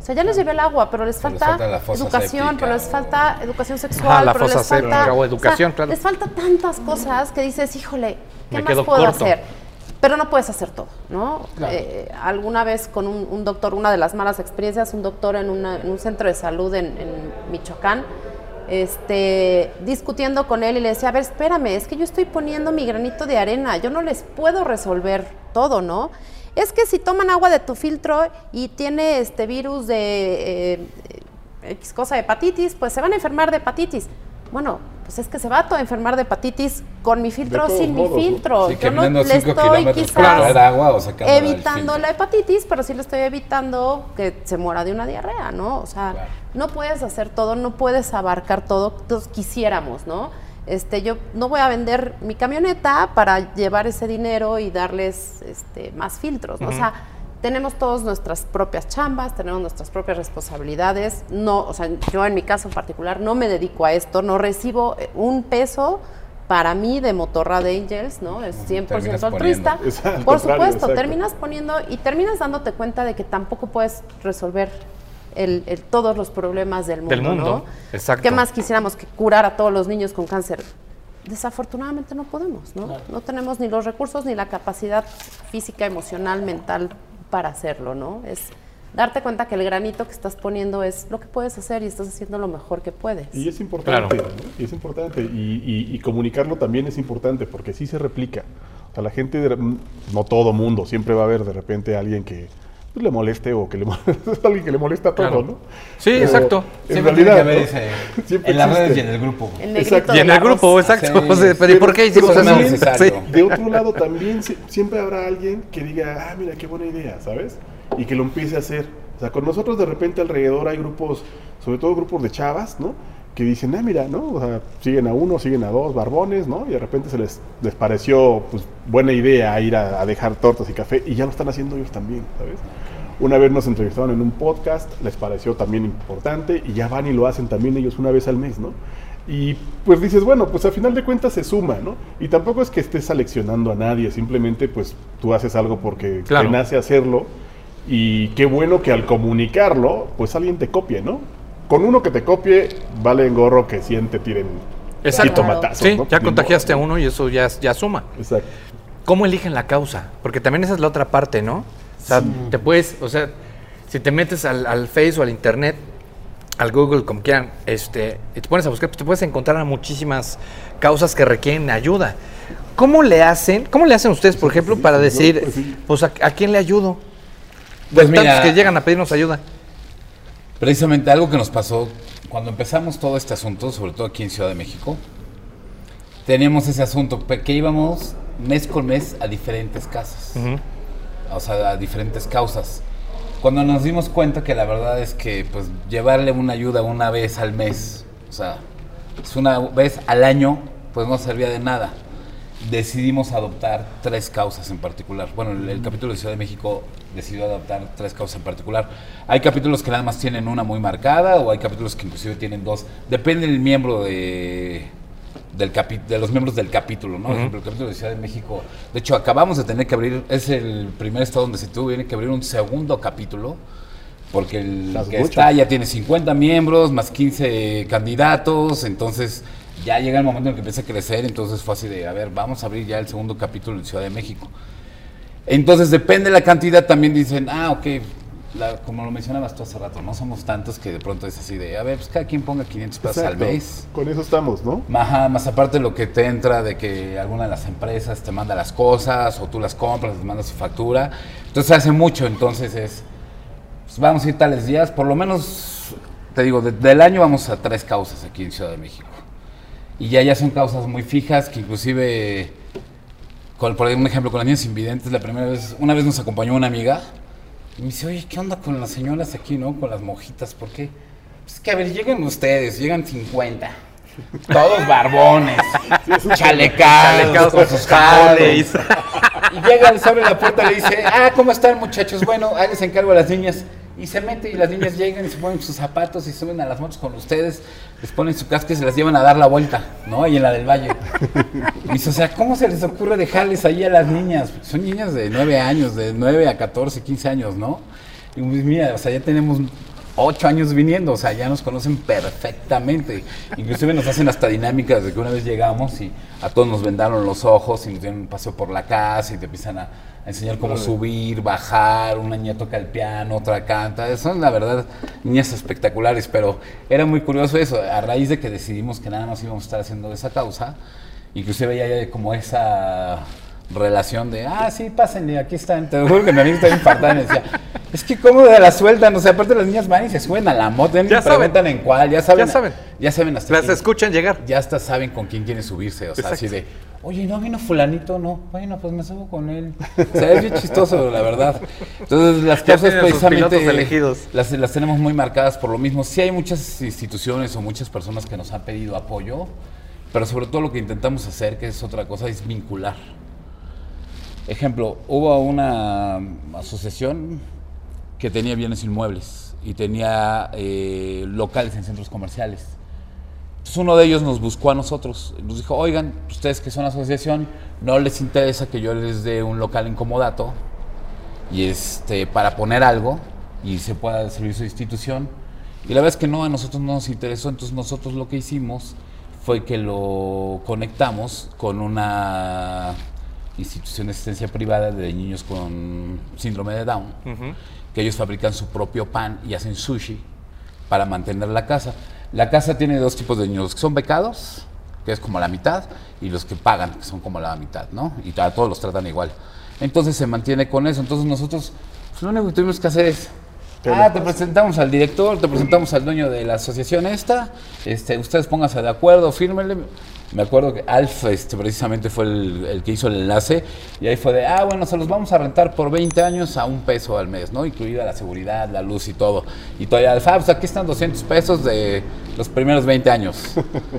o sea, ya les llevé el agua, pero les Pero les falta, falta la fosa educación, séptica pero les o- falta educación sexual, Ajá, la pero fosa les falta o sea, educación, claro. Les falta tantas cosas que dices, híjole, ¿qué Me más quedo puedo corto. hacer? Pero no puedes hacer todo, ¿no? Claro. Eh, alguna vez con un, un doctor, una de las malas experiencias, un doctor en, una- en un centro de salud en, en Michoacán, este, discutiendo con él y le decía, a ver, espérame, es que yo estoy poniendo mi granito de arena, yo no les puedo resolver todo, ¿no? Es que si toman agua de tu filtro y tiene este virus de eh, X cosa de hepatitis, pues se van a enfermar de hepatitis. Bueno, pues es que se va a enfermar de hepatitis con mi filtro o sin modos, mi ¿no? filtro. Sí, Yo no le estoy quizás agua o evitando la hepatitis, pero sí le estoy evitando que se muera de una diarrea, ¿no? O sea, Claro. no puedes hacer todo, no puedes abarcar todo, todos quisiéramos, ¿no? Este, yo no voy a vender mi camioneta para llevar ese dinero y darles este, más filtros, ¿no? O sea, tenemos todos nuestras propias chambas, tenemos nuestras propias responsabilidades. No, o sea, yo en mi caso en particular no me dedico a esto, no recibo eh, un peso para mí de motorra de Angels, ¿no? Es 100% Terminas altruista. Por supuesto, exacto. terminas poniendo y terminas dándote cuenta de que tampoco puedes resolver el- el- todos los problemas del mundo. Del mundo, ¿no? exacto. ¿Qué más quisiéramos que curar a todos los niños con cáncer? Desafortunadamente no podemos, ¿no? No tenemos ni los recursos ni la capacidad física, emocional, mental para hacerlo, ¿no? Es darte cuenta que el granito que estás poniendo es lo que puedes hacer y estás haciendo lo mejor que puedes. Y es importante, Claro. ¿no? Y es importante. Y, y- y comunicarlo también es importante porque sí se replica. O sea, la gente, de- no todo mundo, siempre va a haber de repente alguien que pues, le moleste o que le moleste, alguien que le molesta todo, Claro. ¿no? Sí, exacto. En Siempre tiene realidad, que haber ¿no? ese, Siempre en las redes y en el grupo. El Exacto. Y en el grupo, exacto. Sí, O sea, pero ¿y por qué hicimos eso? De otro lado, también si- siempre habrá alguien que diga, ah, mira, qué buena idea, ¿sabes? Y que lo empiece a hacer. O sea, con nosotros de repente alrededor hay grupos, sobre todo grupos de chavas, ¿no? Que dicen, ah, mira, ¿no? O sea, siguen a uno, siguen a dos barbones, ¿no? Y de repente se les, les pareció, pues, buena idea ir a, a dejar tortas y café y ya lo están haciendo ellos también, ¿sabes? Una vez nos entrevistaron en un podcast, les pareció también importante y ya van y lo hacen también ellos una vez al mes, ¿no? Y pues dices, bueno, pues a final de cuentas se suma, ¿no? Y tampoco es que estés aleccionando a nadie, simplemente pues tú haces algo porque Claro. te nace hacerlo y qué bueno que al comunicarlo, pues alguien te copie, ¿no? Con uno que te copie, vale en gorro que 100 te tiren Exacto. tomatazos, Sí, ¿no? ya contagiaste a uno y eso ya, ya suma. Exacto. ¿Cómo eligen la causa? Porque también esa es la otra parte, ¿no? O sea, te puedes, o sea, si te metes al, al Face o al Internet, al Google, como quieran, este, y te pones a buscar, pues te puedes encontrar a muchísimas causas que requieren ayuda. ¿Cómo le hacen, cómo le hacen ustedes, por ejemplo, para decir, pues pues, ¿a, a quién le ayudo? Pues Tantos mira, que llegan a pedirnos ayuda. Precisamente algo que nos pasó cuando empezamos todo este asunto, sobre todo aquí en Ciudad de México, teníamos ese asunto que íbamos mes con mes a diferentes casas, o sea, a diferentes causas. Cuando nos dimos cuenta que la verdad es que pues llevarle una ayuda una vez al mes, o sea, una vez al año, pues no servía de nada. Decidimos adoptar tres causas en particular. Bueno, el, el capítulo de Ciudad de México decidió adoptar tres causas en particular. Hay capítulos que nada más tienen una muy marcada o hay capítulos que inclusive tienen dos. Depende del miembro de, del capi- de los miembros del capítulo, ¿no? Por ejemplo, el capítulo de Ciudad de México. De hecho, acabamos de tener que abrir, es el primer estado donde se tuvo que abrir un segundo capítulo. Porque el Las que está ya tiene 50 miembros, más 15 candidatos, entonces ya llega el momento en que empieza a crecer, entonces fue así de, a ver, vamos a abrir ya el segundo capítulo en Ciudad de México. Entonces depende de la cantidad, también dicen, ah, ok, la- como lo mencionabas tú hace rato, no somos tantos que de pronto es así de, a ver, pues cada quien ponga 500 pesos al Exacto. mes. Con eso estamos, ¿no? Ajá, más aparte lo que te entra de que alguna de las empresas te manda las cosas o tú las compras, te manda su factura. Entonces hace mucho, entonces es, pues vamos a ir tales días, por lo menos, te digo, de- del año vamos a tres causas aquí en Ciudad de México. Y ya, ya son causas muy fijas que inclusive, con, por ejemplo, con las niñas invidentes, la primera vez, una vez nos acompañó una amiga y me dice, oye, ¿qué onda con las señoras aquí, no? Con las mojitas, ¿por qué? Pues que a ver, lleguen ustedes, llegan 50. Todos barbones, chalecados, Chalecados con sus. Harleys. Y llega, les abre la puerta y le dice, ah, ¿cómo están muchachos? Bueno, ahí les encargo a las niñas. Y se mete y las niñas llegan y se ponen sus zapatos y suben a las motos con ustedes, les ponen su casco y se las llevan a dar la vuelta, ¿no? Ahí en la del valle. Y dice, o sea, ¿cómo se les ocurre dejarles ahí a las niñas? Son niñas de 9 años, de 9 a 14, 15 años, ¿no? Y pues mira, o sea, ya tenemos 8 años viniendo, o sea, ya nos conocen perfectamente. Inclusive nos hacen hasta dinámicas de que una vez llegamos y a todos nos vendaron los ojos y nos dieron un paseo por la casa y te empiezan a, a enseñar cómo subir, bajar, una niña toca el piano, otra canta. Son la verdad niñas espectaculares, pero era muy curioso eso. A raíz de que decidimos que nada más íbamos a estar haciendo esa causa, inclusive ya hay como esa relación de, ah, sí, pásenle, aquí están. Te juro que mi amigo está infartado y me decía, es que cómo de la sueltan, o sea, aparte las niñas van y se suben a la moto, ya ni preguntan en cuál, ya saben. Ya saben. Ya saben hasta Las quién- escuchan llegar. Ya hasta saben con quién quieren subirse, o sea, así de, oye, no vino fulanito, no, bueno, pues me subo con él. O sea, es bien chistoso, la verdad. Entonces, las Ya cosas precisamente elegidos. Las, las tenemos muy marcadas por lo mismo. Sí hay muchas instituciones o muchas personas que nos han pedido apoyo, pero sobre todo lo que intentamos hacer, que es otra cosa, es vincular. Ejemplo, hubo una asociación que tenía bienes inmuebles y tenía eh, locales en centros comerciales. Entonces uno de ellos nos buscó a nosotros, nos dijo, oigan, ustedes que son asociación, no les interesa que yo les dé un local en comodato y este, para poner algo y se pueda servir su institución. Y la verdad es que no, a nosotros no nos interesó, entonces nosotros lo que hicimos fue que lo conectamos con una institución de asistencia privada de niños con síndrome de Down, que ellos fabrican su propio pan y hacen sushi para mantener la casa. La casa tiene dos tipos de niños, que son becados, que es como la mitad, y los que pagan, que son como la mitad, ¿no? Y a todos los tratan igual. Entonces se mantiene con eso. Entonces nosotros, pues, lo único que tuvimos que hacer es, ah, te presentamos al director, te presentamos al dueño de la asociación esta, este, ustedes pónganse de acuerdo, fírmenle. Me acuerdo que Alf este, precisamente fue el, el que hizo el enlace y ahí fue de, ah, bueno, se los vamos a rentar por 20 años a un peso al mes, ¿no? Incluida la seguridad, la luz y todo. Y todavía Alf, ah, pues aquí están 200 pesos de los primeros 20 años.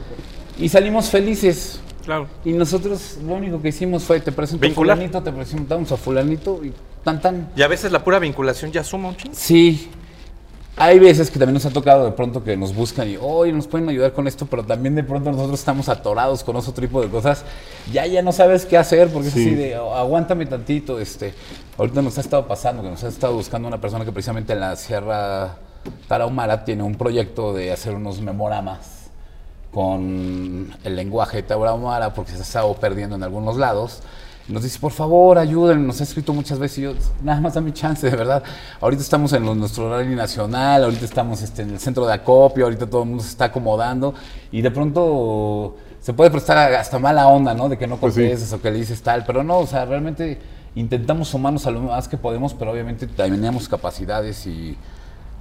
y salimos felices. Claro. Y nosotros lo único que hicimos fue, te presento Vincular. a fulanito, te presentamos a fulanito y tan tan. Y a veces la pura vinculación ya suma un chingo. Sí. Hay veces que también nos ha tocado de pronto que nos buscan y, oye, nos pueden ayudar con esto, pero también de pronto nosotros estamos atorados con otro tipo de cosas. Ya, ya no sabes qué hacer porque es Sí. así de, "Oh, aguántame tantito. Este, ahorita nos ha estado pasando que nos ha estado buscando una persona que precisamente en la Sierra Tarahumara tiene un proyecto de hacer unos memoramas con el lenguaje tarahumara porque se ha estado perdiendo en algunos lados. Nos dice, por favor, ayúdenme. Nos ha escrito muchas veces y yo, nada más dame chance, de verdad. Ahorita estamos en lo- nuestro horario nacional, ahorita estamos este, en el centro de acopio, ahorita todo el mundo se está acomodando y de pronto se puede prestar hasta mala onda, ¿no? De que no Pues sí. contestes o que le dices tal, pero no, o sea, realmente intentamos sumarnos a lo más que podemos, pero obviamente tenemos capacidades y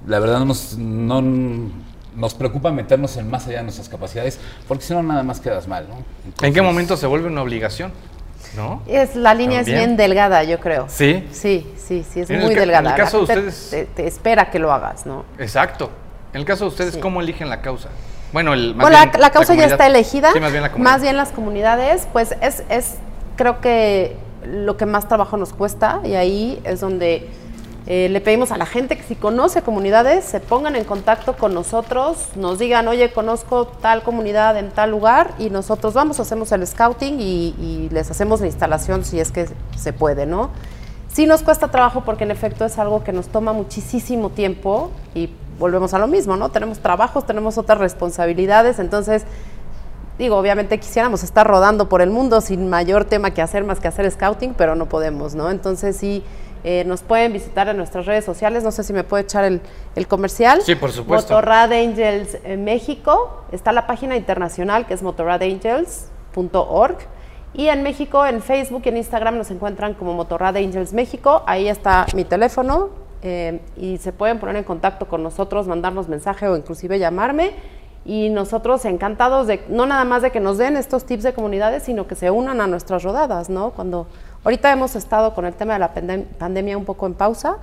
la verdad no nos, no nos preocupa meternos en más allá de nuestras capacidades, porque si no nada más quedas mal, ¿no? ¿En qué momento se vuelve una obligación? ¿No? Es, la línea es bien delgada, yo creo. Sí. Sí, sí, sí, es En muy ca- en el delgada. La caso de ustedes- te, te espera que lo hagas, ¿no? Exacto. En el caso de ustedes, Sí. ¿cómo eligen la causa? Bueno, el, más Bueno, la, bien la causa ya está elegida. Sí, más bien la comunidad. Más bien las comunidades, pues es, es creo que lo que más trabajo nos cuesta y ahí es donde eh, le pedimos a la gente que si conoce comunidades se pongan en contacto con nosotros, nos digan, oye, conozco tal comunidad en tal lugar y nosotros vamos, hacemos el scouting y, y les hacemos la instalación si es que se puede, ¿no? Sí nos cuesta trabajo porque en efecto es algo que nos toma muchísimo tiempo y volvemos a lo mismo, ¿no? Tenemos trabajos, tenemos otras responsabilidades, entonces, digo, obviamente quisiéramos estar rodando por el mundo sin mayor tema que hacer más que hacer scouting, pero no podemos, ¿no? Entonces sí, eh, nos pueden visitar en nuestras redes sociales, no sé si me puede echar el, el comercial. Sí, por supuesto. Motorrad Angels en México, está la página internacional que es motorradangels.org. Y en México, en Facebook y en Instagram nos encuentran como Motorrad Angels México. Ahí está mi teléfono eh, y se pueden poner en contacto con nosotros, mandarnos mensaje o inclusive llamarme. Y nosotros encantados de, no nada más de que nos den estos tips de comunidades, sino que se unan a nuestras rodadas, ¿no? Cuando ahorita hemos estado con el tema de la pandem- pandemia un poco en pausa,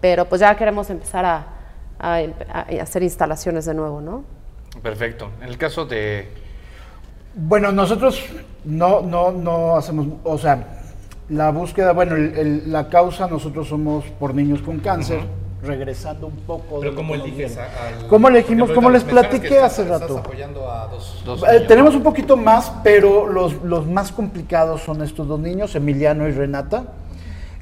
pero pues ya queremos empezar a, a empe- a hacer instalaciones de nuevo, ¿no? Perfecto. En el caso de... Bueno, nosotros no, no, no hacemos, o sea, la búsqueda, bueno, el- el- la causa nosotros somos por niños con cáncer, regresando un poco. que nos viene. ¿Cómo elegimos? ¿Cómo les platiqué hace rato? apoyando a dos, dos Eh, tenemos un poquito más, pero los, los más complicados son estos dos niños, Emiliano y Renata.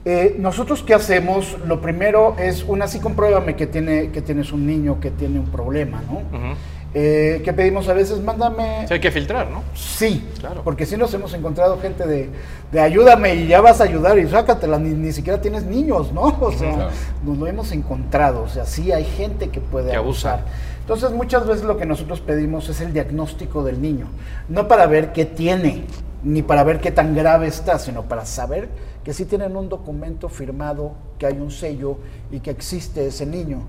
Eh, Nosotros, ¿qué hacemos? Lo primero es, una, sí compruébame que, tiene, que tienes un niño que tiene un problema, ¿no? Ujú. Eh, ¿Qué pedimos a veces? Mándame... Sí, hay que filtrar, ¿no? Sí, Claro. porque sí nos hemos encontrado gente de, de ayúdame y ya vas a ayudar y sácatela, ni, ni siquiera tienes niños, ¿no? O sea, Claro. nos lo hemos encontrado, o sea, sí hay gente que puede Que abusar. Entonces, muchas veces lo que nosotros pedimos es el diagnóstico del niño, no para ver qué tiene, ni para ver qué tan grave está, sino para saber que sí tienen un documento firmado, que hay un sello y que existe ese niño.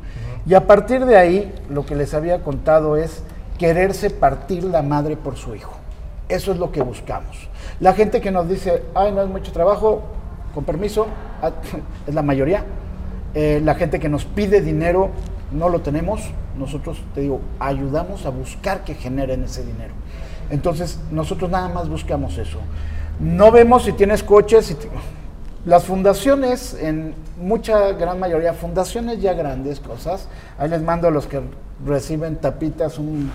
Y a partir de ahí, lo que les había contado es quererse partir la madre por su hijo. Eso es lo que buscamos. La gente que nos dice, ay, no es mucho trabajo, con permiso, ah, es la mayoría. Eh, la gente que nos pide dinero, no lo tenemos. Nosotros, te digo, ayudamos a buscar que generen ese dinero. Entonces, nosotros nada más buscamos eso. No vemos si tienes coches, si las fundaciones, en mucha gran mayoría, fundaciones ya grandes cosas, ahí les mando a los que reciben tapitas un,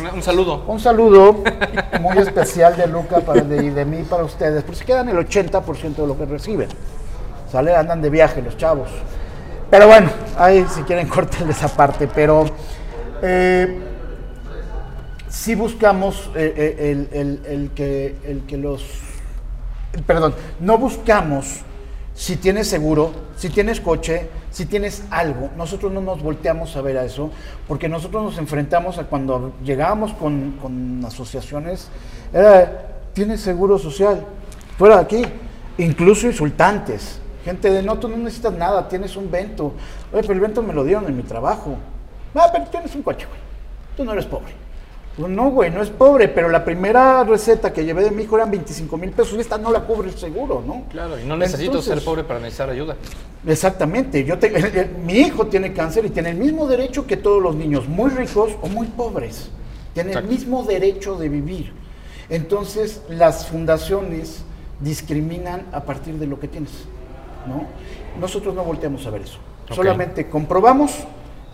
Un, un saludo. un saludo muy especial de Luca para, de, y de mí para ustedes, porque se quedan el 80% de lo que reciben. ¿Sale? Andan de viaje los chavos. Pero bueno, ahí si quieren cortarles esa parte, pero eh, sí buscamos eh, eh, el, el- el que, el que los... Perdón, no buscamos si tienes seguro, si tienes coche, si tienes algo. Nosotros no nos volteamos a ver a eso, porque nosotros nos enfrentamos a cuando llegábamos con, con asociaciones, era, tienes seguro social, fuera de aquí, incluso insultantes. Gente de, no, tú no necesitas nada, tienes un vento. Oye, pero el vento me lo dieron en mi trabajo. Ah, pero tienes un coche, güey. Tú no eres pobre. Pues no, güey, no es pobre, pero la primera receta que llevé de mi hijo eran 25 mil pesos y esta no la cubre el seguro, ¿no? Claro, y no necesito Entonces, ser pobre para necesitar ayuda. Exactamente. Yo te- el- el- mi hijo tiene cáncer y tiene el mismo derecho que todos los niños, muy ricos o muy pobres. Tiene Exacto. el mismo derecho de vivir. Entonces, las fundaciones discriminan a partir de lo que tienes. ¿no? Nosotros no volteamos a ver eso. Solamente comprobamos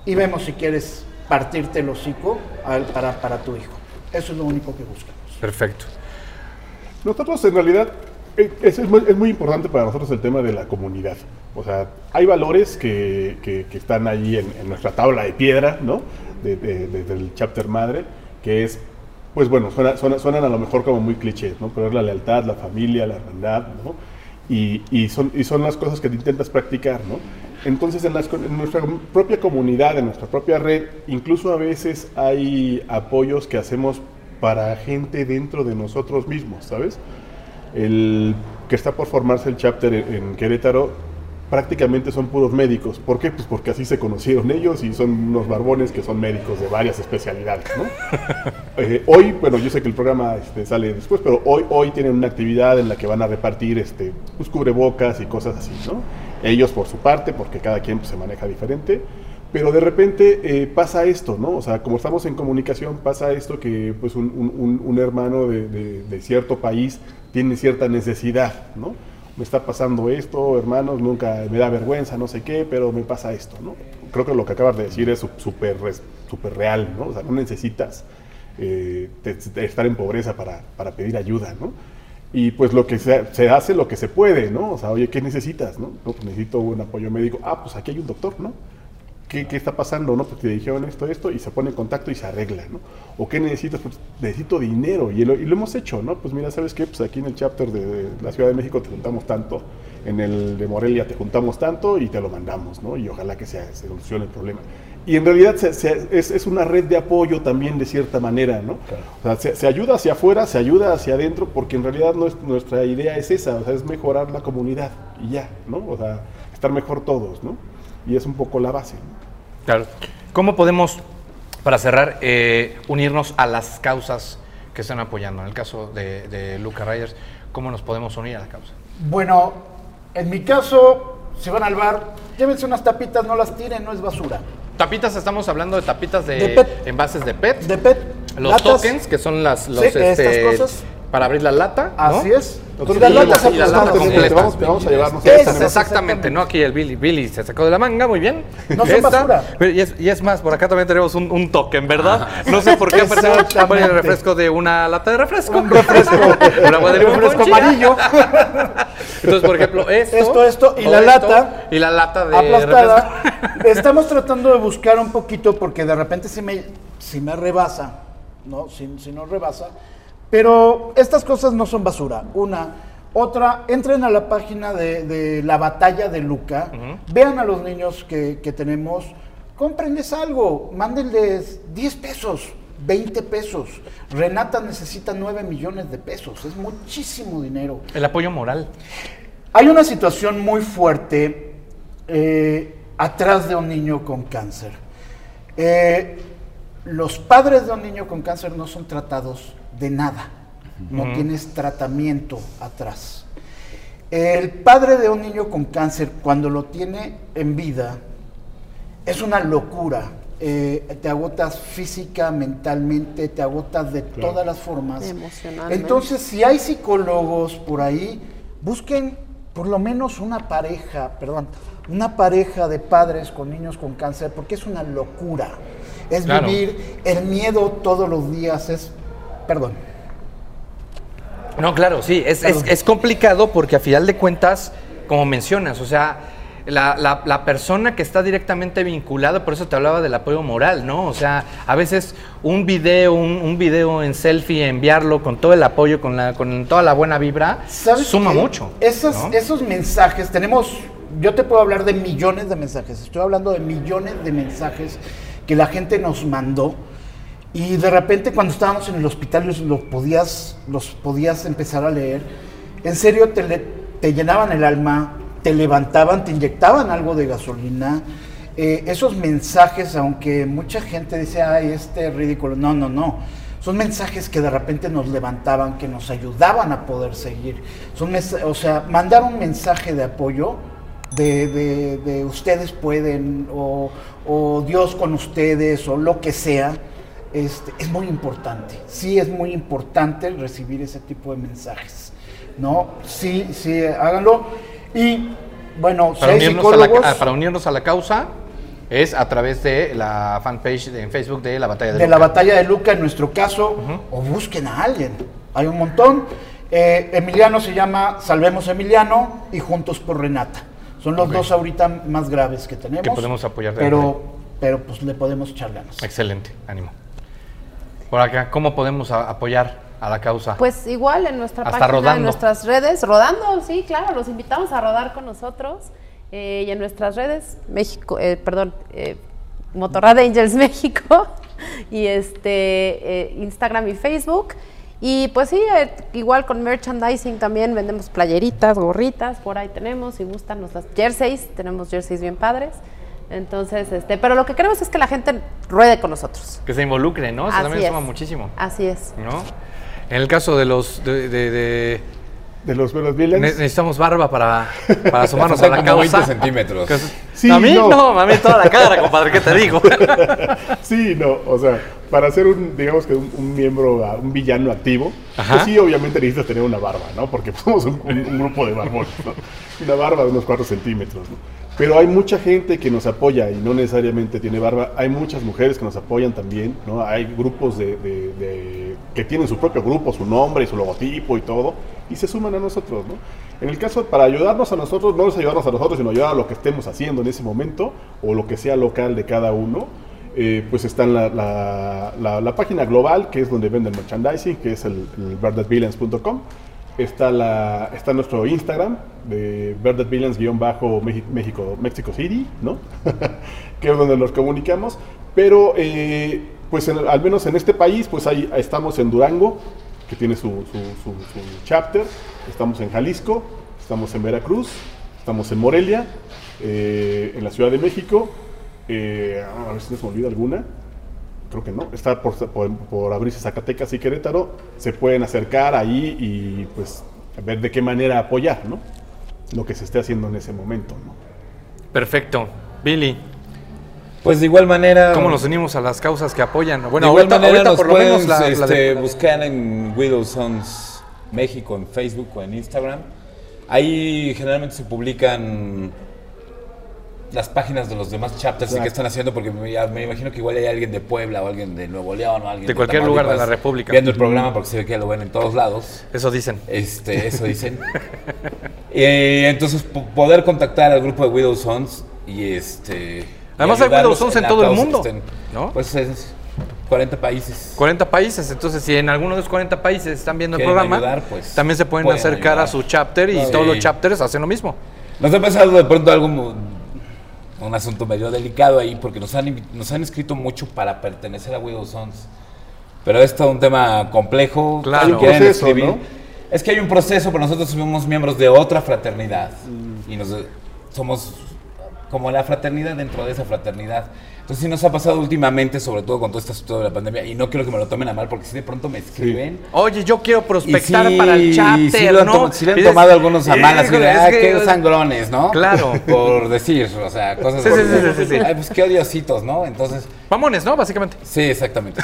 y vemos si quieres partirte el hocico al- para, para tu hijo. Eso es lo único que buscamos. Perfecto. Nosotros en realidad eh, es, es muy, es muy importante para nosotros el tema de la comunidad. O sea, hay valores que, que- que están ahí en, en nuestra tabla de piedra, ¿no? De- de- de- del chapter madre, que es, pues bueno, suena- suena- suenan a lo mejor como muy clichés, ¿no? Pero es la lealtad, la familia, la hermandad, ¿no? Y, y son, y son las cosas que te intentas practicar, ¿no? Entonces, en, las en nuestra propia comunidad, en nuestra propia red, incluso a veces hay apoyos que hacemos para gente dentro de nosotros mismos, ¿sabes? El que está por formarse el chapter en, en Querétaro prácticamente son puros médicos. ¿Por qué? Pues porque así se conocieron ellos y son unos barbones que son médicos de varias especialidades, ¿no? Eh, hoy, bueno, yo sé que el programa este, sale después, pero hoy, hoy tienen una actividad en la que van a repartir este, pues, cubrebocas y cosas así, ¿no? Ellos por su parte, porque cada quien pues, se maneja diferente, pero de repente eh, pasa esto, ¿no? O sea, como estamos en comunicación, pasa esto que pues un, un- hermano de, de- cierto país tiene cierta necesidad, ¿no? Me está pasando esto, hermanos, nunca me da vergüenza, no sé qué, pero me pasa esto, ¿no? Creo que lo que acabas de decir es súper súper real, ¿no? O sea, no necesitas eh, estar en pobreza para, para pedir ayuda, ¿no? Y pues lo que se, se hace, lo que se puede, ¿no? O sea, oye, ¿qué necesitas, no? No, pues necesito un apoyo médico. Ah, pues aquí hay un doctor, ¿no? ¿Qué, qué está pasando? ¿no? Pues te dijeron esto, esto, y se pone en contacto y se arregla, ¿no? ¿O qué necesitas? Pues necesito dinero, y lo, y lo hemos hecho, ¿no? Pues mira, ¿sabes qué? Pues aquí en el chapter de, de la Ciudad de México te juntamos tanto, en el de Morelia te juntamos tanto y te lo mandamos, ¿no? Y ojalá que se, solucione el problema. Y en realidad se- se- es, es una red de apoyo también de cierta manera, ¿no? O sea, se, se ayuda hacia afuera, se ayuda hacia adentro, porque en realidad nues- nuestra idea es esa, o sea, es mejorar la comunidad y ya, ¿no? O sea, estar mejor todos, ¿no? Y es un poco la base, ¿no? Claro. ¿Cómo podemos, para cerrar, eh, unirnos a las causas que están apoyando? En el caso de, de Luca Reyes, ¿cómo nos podemos unir a la causa? Bueno, en mi caso, si van al bar, llévense unas tapitas, no las tiren, no es basura. Tapitas, estamos hablando de tapitas de, envases de PET. De PET, los latas. tokens, que son las los, Sí, estas cosas. Para abrir la lata. ¿no? Así es. Nosotros la- y la lata completa. vamos, vamos a llevarnos Esas, Esas, exactamente, exactamente. ¿no? Aquí el Billy, Billy se sacó de la manga, muy bien. No son basura. Y es, y es más, por acá también tenemos un, un token, ¿verdad? No sé por qué apareció el refresco de una lata de refresco. Un refresco, Un agua de refresco amarillo, Entonces, por ejemplo, esto. Esto, esto, y la lata Y la lata de aplastada. refresco. Estamos tratando de buscar un poquito porque de repente si me, si me rebasa, ¿no? Si, si no rebasa. Pero estas cosas no son basura. Una. Otra, entren a la página de, de la batalla de Luca, vean a los niños que, que tenemos, cómprenles algo, mándenles 10 pesos, 20 pesos. Renata necesita 9 millones de pesos. Es muchísimo dinero. El apoyo moral. Hay una situación muy fuerte eh, atrás de un niño con cáncer. Eh, los padres de un niño con cáncer no son tratados de nada. No tienes tratamiento atrás. El padre de un niño con cáncer, cuando lo tiene en vida, es una locura. Eh, te agotas física, mentalmente, te agotas de todas las formas. Emocionalmente. Entonces, si hay psicólogos por ahí, busquen por lo menos una pareja, perdón, una pareja de padres con niños con cáncer, porque es una locura. Es Claro. vivir el miedo todos los días, es, perdón. No, claro, sí, es, es- es complicado porque a final de cuentas, como mencionas, o sea, la, la- la persona que está directamente vinculada, por eso te hablaba del apoyo moral, ¿no? O sea, a veces un video, un, un video en selfie, enviarlo con todo el apoyo, con, la, con toda la buena vibra, ¿Sabes suma mucho. Esos, ¿no? esos mensajes, tenemos, yo te puedo hablar de millones de mensajes, estoy hablando de millones de mensajes que la gente nos mandó y de repente cuando estábamos en el hospital los, los podías, los podías empezar a leer. En serio, te, le- te llenaban el alma, te levantaban, te inyectaban algo de gasolina. Eh, esos mensajes, aunque mucha gente dice, ay, este es ridículo, no, no, no. Son mensajes que de repente nos levantaban, que nos ayudaban a poder seguir. Son o sea, mandar un mensaje de apoyo de, de- de ustedes pueden, o Dios con ustedes, o lo que sea, este, es muy importante. Sí, es muy importante recibir ese tipo de mensajes. ¿No? Sí, sí, háganlo. Y bueno, Para unirnos, a la, para unirnos a la causa es a través de la fanpage de- en Facebook de la Batalla de, de la Luca. batalla de Luca, en nuestro caso, o busquen a alguien. Hay un montón. Eh, Emiliano se llama Salvemos Emiliano y Juntos por Renata. Son los dos ahorita más graves que tenemos. Que podemos apoyar de Pero, pero pues le podemos echar ganas. Excelente, ánimo. Por acá, ¿cómo podemos a- apoyar a la causa? Pues igual en nuestra Hasta página, rodando. en nuestras redes, rodando, sí, claro, los invitamos a rodar con nosotros. eh, y en nuestras redes, México, eh, perdón, eh, Motorrad Angels México, y este eh, Instagram y Facebook. Y pues sí, eh, igual con merchandising también vendemos playeritas, gorritas, por ahí tenemos, si gustan nuestras jerseys, tenemos jerseys bien padres. Entonces, este, pero lo que queremos es que la gente ruede con nosotros. que se involucre, ¿no? Eso Así también es. suma muchísimo, Así es. ¿no? En el caso de los de, de- de- De los velos ne- villains. necesitamos barba para, para sumarnos a la como causa. 20 centímetros. Sí, a mí no. no. a mí toda la cara, compadre, ¿qué te digo? Sí, no, o sea, para ser un, digamos que un, un miembro, un villano activo, pues sí, obviamente necesitas tener una barba, ¿no? Porque somos un, un- un grupo de barbones, ¿no? Una barba de unos 4 centímetros, ¿no? Pero hay mucha gente que nos apoya y no necesariamente tiene barba. Hay muchas mujeres que nos apoyan también, ¿no? Hay grupos de, de- de- que tienen su propio grupo, su nombre su logotipo y todo, y se suman a nosotros, ¿no? En el caso, para ayudarnos a nosotros, no es ayudarnos a nosotros, sino ayudar a lo que estemos haciendo en ese momento o lo que sea local de cada uno, eh, pues está en la, la- la- la página global, que es donde venden merchandising, que es el, el. Está, la, está nuestro Instagram de verdadvillains-méxico México City, ¿no? que es donde nos comunicamos. Pero, eh, pues al menos en este país, pues ahí estamos en Durango, que tiene su, su- su- chapter. Estamos en Jalisco, estamos en Veracruz, estamos en Morelia, eh, en la Ciudad de México. eh, a ver si me olvida alguna. Creo que no. Está por, por, por abrirse Zacatecas y Querétaro. Se pueden acercar ahí y pues ver de qué manera apoyar, ¿no? Lo que se esté haciendo en ese momento, ¿no? Perfecto. Billy, Pues de igual manera. ¿cómo nos unimos a las causas que apoyan? Bueno, de igual ahorita, manera ahorita nos por lo pueden menos la, la este, de- buscar en Widow Sons México en Facebook o en Instagram. Ahí generalmente se publican las páginas de los demás chapters y qué están haciendo, porque me, ya me imagino que igual hay alguien de Puebla o alguien de Nuevo León o alguien De cualquier lugar de la República. Viendo el programa porque se ve que lo ven en todos lados. Eso dicen. Este, eso dicen. Eh, entonces, po- poder contactar al grupo de Widow Sons y este. y Además hay ayudarlos Widow Sons en todo el mundo, estén. ¿no? Pues es 40 países. 40 países, entonces si en alguno de esos 40 países están viendo el programa, ayudar, pues, también se pueden, pueden acercar ayudar. a su chapter y todos los chapters hacen lo mismo. Nos ha pasado de pronto algo, un asunto medio delicado ahí, porque nos han, nos han escrito mucho para pertenecer a Widow Sons. pero es todo un tema complejo. Claro. Si quieren proceso, escribir- ¿no? Es que hay un proceso, pero nosotros somos miembros de otra fraternidad y nos, somos como la fraternidad dentro de esa fraternidad. Entonces sí nos ha pasado últimamente, sobre todo con todo este asunto de la pandemia, y no quiero que me lo tomen a mal, porque si de pronto me escriben... Oye, yo quiero prospectar sí, para el chapter, sí lo han ¿no? sí le han tomado algunos a mal, así de, "Híjole, es ah, qué sangrones, ¿no? Claro. Por decir, o sea, cosas Sí, así. sí, sí, sí, sí, sí. Ay, pues qué odiositos, ¿no? Entonces, Mamones, ¿no? Básicamente. sí, exactamente.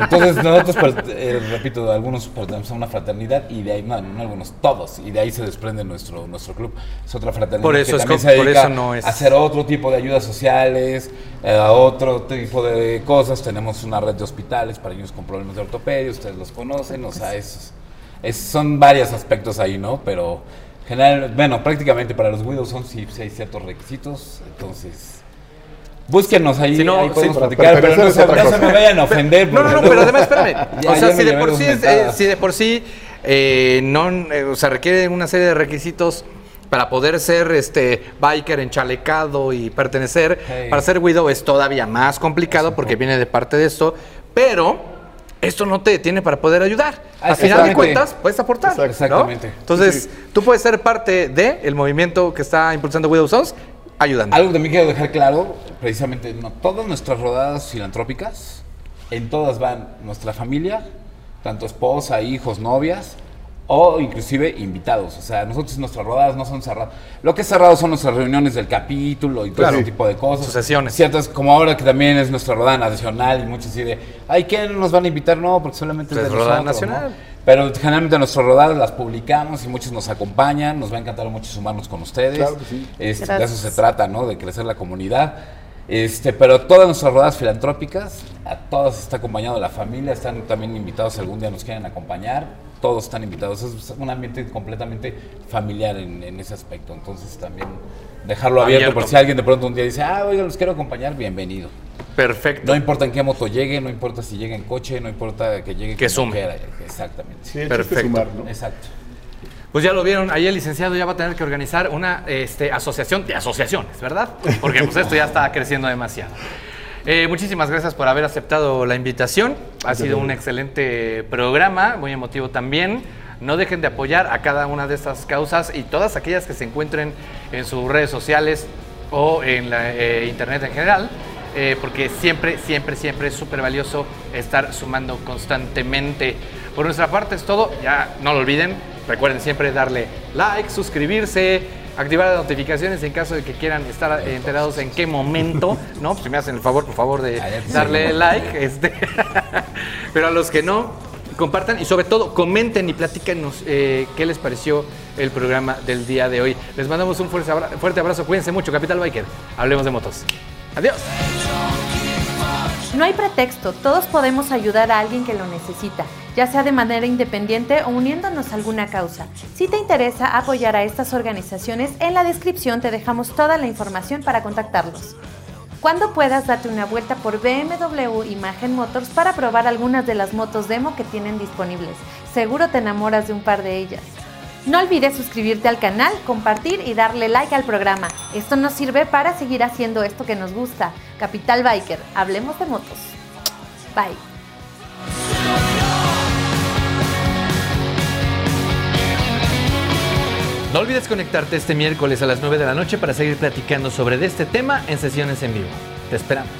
Entonces, nosotros, per- eh, repito, algunos pertenecemos a una fraternidad y de ahí, no, no algunos, todos, y de ahí se desprende nuestro, nuestro club. Es otra fraternidad Por eso que es también por eso no es- a hacer otro tipo de ayudas sociales, eh, a otro tipo de cosas. Tenemos una red de hospitales para niños con problemas de ortopedia, ustedes los conocen, o sea, es, es- son varios aspectos ahí, ¿no? Pero general, bueno, prácticamente para los widows son sí, sí hay ciertos requisitos, entonces... Búsquenos ahí, Si no, ahí podemos sí, platicar, pero no, se, no me vayan a ofender. No, no, no, pero además, espérame. O sea, ya si de, por sí, es- eh, si de por sí eh, no, eh, o sea, requiere una serie de requisitos para poder ser este biker enchalecado y pertenecer, Hey. para ser widow es todavía más complicado porque viene de parte de esto, pero esto no te detiene para poder ayudar. Ah, Al final de cuentas, puedes aportar. Exactamente. Entonces, tú puedes ser parte del movimiento que está impulsando Widow Sons ayudando. Algo también quiero dejar claro, precisamente, no, todas nuestras rodadas filantrópicas, en todas van nuestra familia, tanto esposa, hijos, novias, o inclusive invitados. O sea, nosotros nuestras rodadas no son cerradas. Lo que es cerrado son nuestras reuniones del capítulo y todo Claro. ese tipo de cosas. Sus sesiones. Ciertas, como ahora que también es nuestra rodada nacional y muchos así de, ay, ¿qué no nos van a invitar? No, porque solamente es Pues de rodada nosotros, nacional. ¿no? Pero generalmente nuestras rodadas las publicamos y muchos nos acompañan. Nos va a encantar mucho sumarnos con ustedes. Claro que sí. Este, de eso se trata, ¿no? De crecer la comunidad. Este, pero todas nuestras rodadas filantrópicas, a todas está acompañado la familia, están también invitados si algún día nos quieren acompañar, todos están invitados, es un ambiente completamente familiar en, en ese aspecto, entonces también dejarlo abierto, Abierto. por si alguien de pronto un día dice, ah, oiga, los quiero acompañar, bienvenido. Perfecto. No importa en qué moto llegue, no importa si llegue en coche, no importa que llegue Que sume. quiera, exactamente. Sí, Perfecto. sumar, ¿no? Exacto. Pues ya lo vieron, ahí el licenciado ya va a tener que organizar una este, asociación de asociaciones, ¿verdad? Porque pues esto ya está creciendo demasiado. Eh, muchísimas gracias por haber aceptado la invitación. Ha sido un excelente programa, muy emotivo también. No dejen de apoyar a cada una de estas causas y todas aquellas que se encuentren en sus redes sociales o en la eh, internet en general, eh, porque siempre, siempre, siempre es súper valioso estar sumando constantemente. Por nuestra parte es todo, ya no lo olviden, recuerden siempre darle like, suscribirse, activar las notificaciones en caso de que quieran estar enterados en qué momento, ¿no? Pues si me hacen el favor, por favor, de darle like, este, pero a los que no, compartan y sobre todo comenten y platícanos eh, qué les pareció el programa del día de hoy. Les mandamos un fuerte abra- fuerte abrazo, cuídense mucho, Capital Biker. Hablemos de motos. Adiós. No hay pretexto, todos podemos ayudar a alguien que lo necesita, ya sea de manera independiente o uniéndonos a alguna causa. Si te interesa apoyar a estas organizaciones, en la descripción te dejamos toda la información para contactarlos. Cuando puedas, date una vuelta por BMW Imagen Motors para probar algunas de las motos demo que tienen disponibles. Seguro te enamoras de un par de ellas. No olvides suscribirte al canal, compartir y darle like al programa. Esto nos sirve para seguir haciendo esto que nos gusta. Capital Biker, hablemos de motos. Bye. No olvides conectarte este miércoles a las 9 de la noche para seguir platicando sobre este tema en sesiones en vivo. Te esperamos.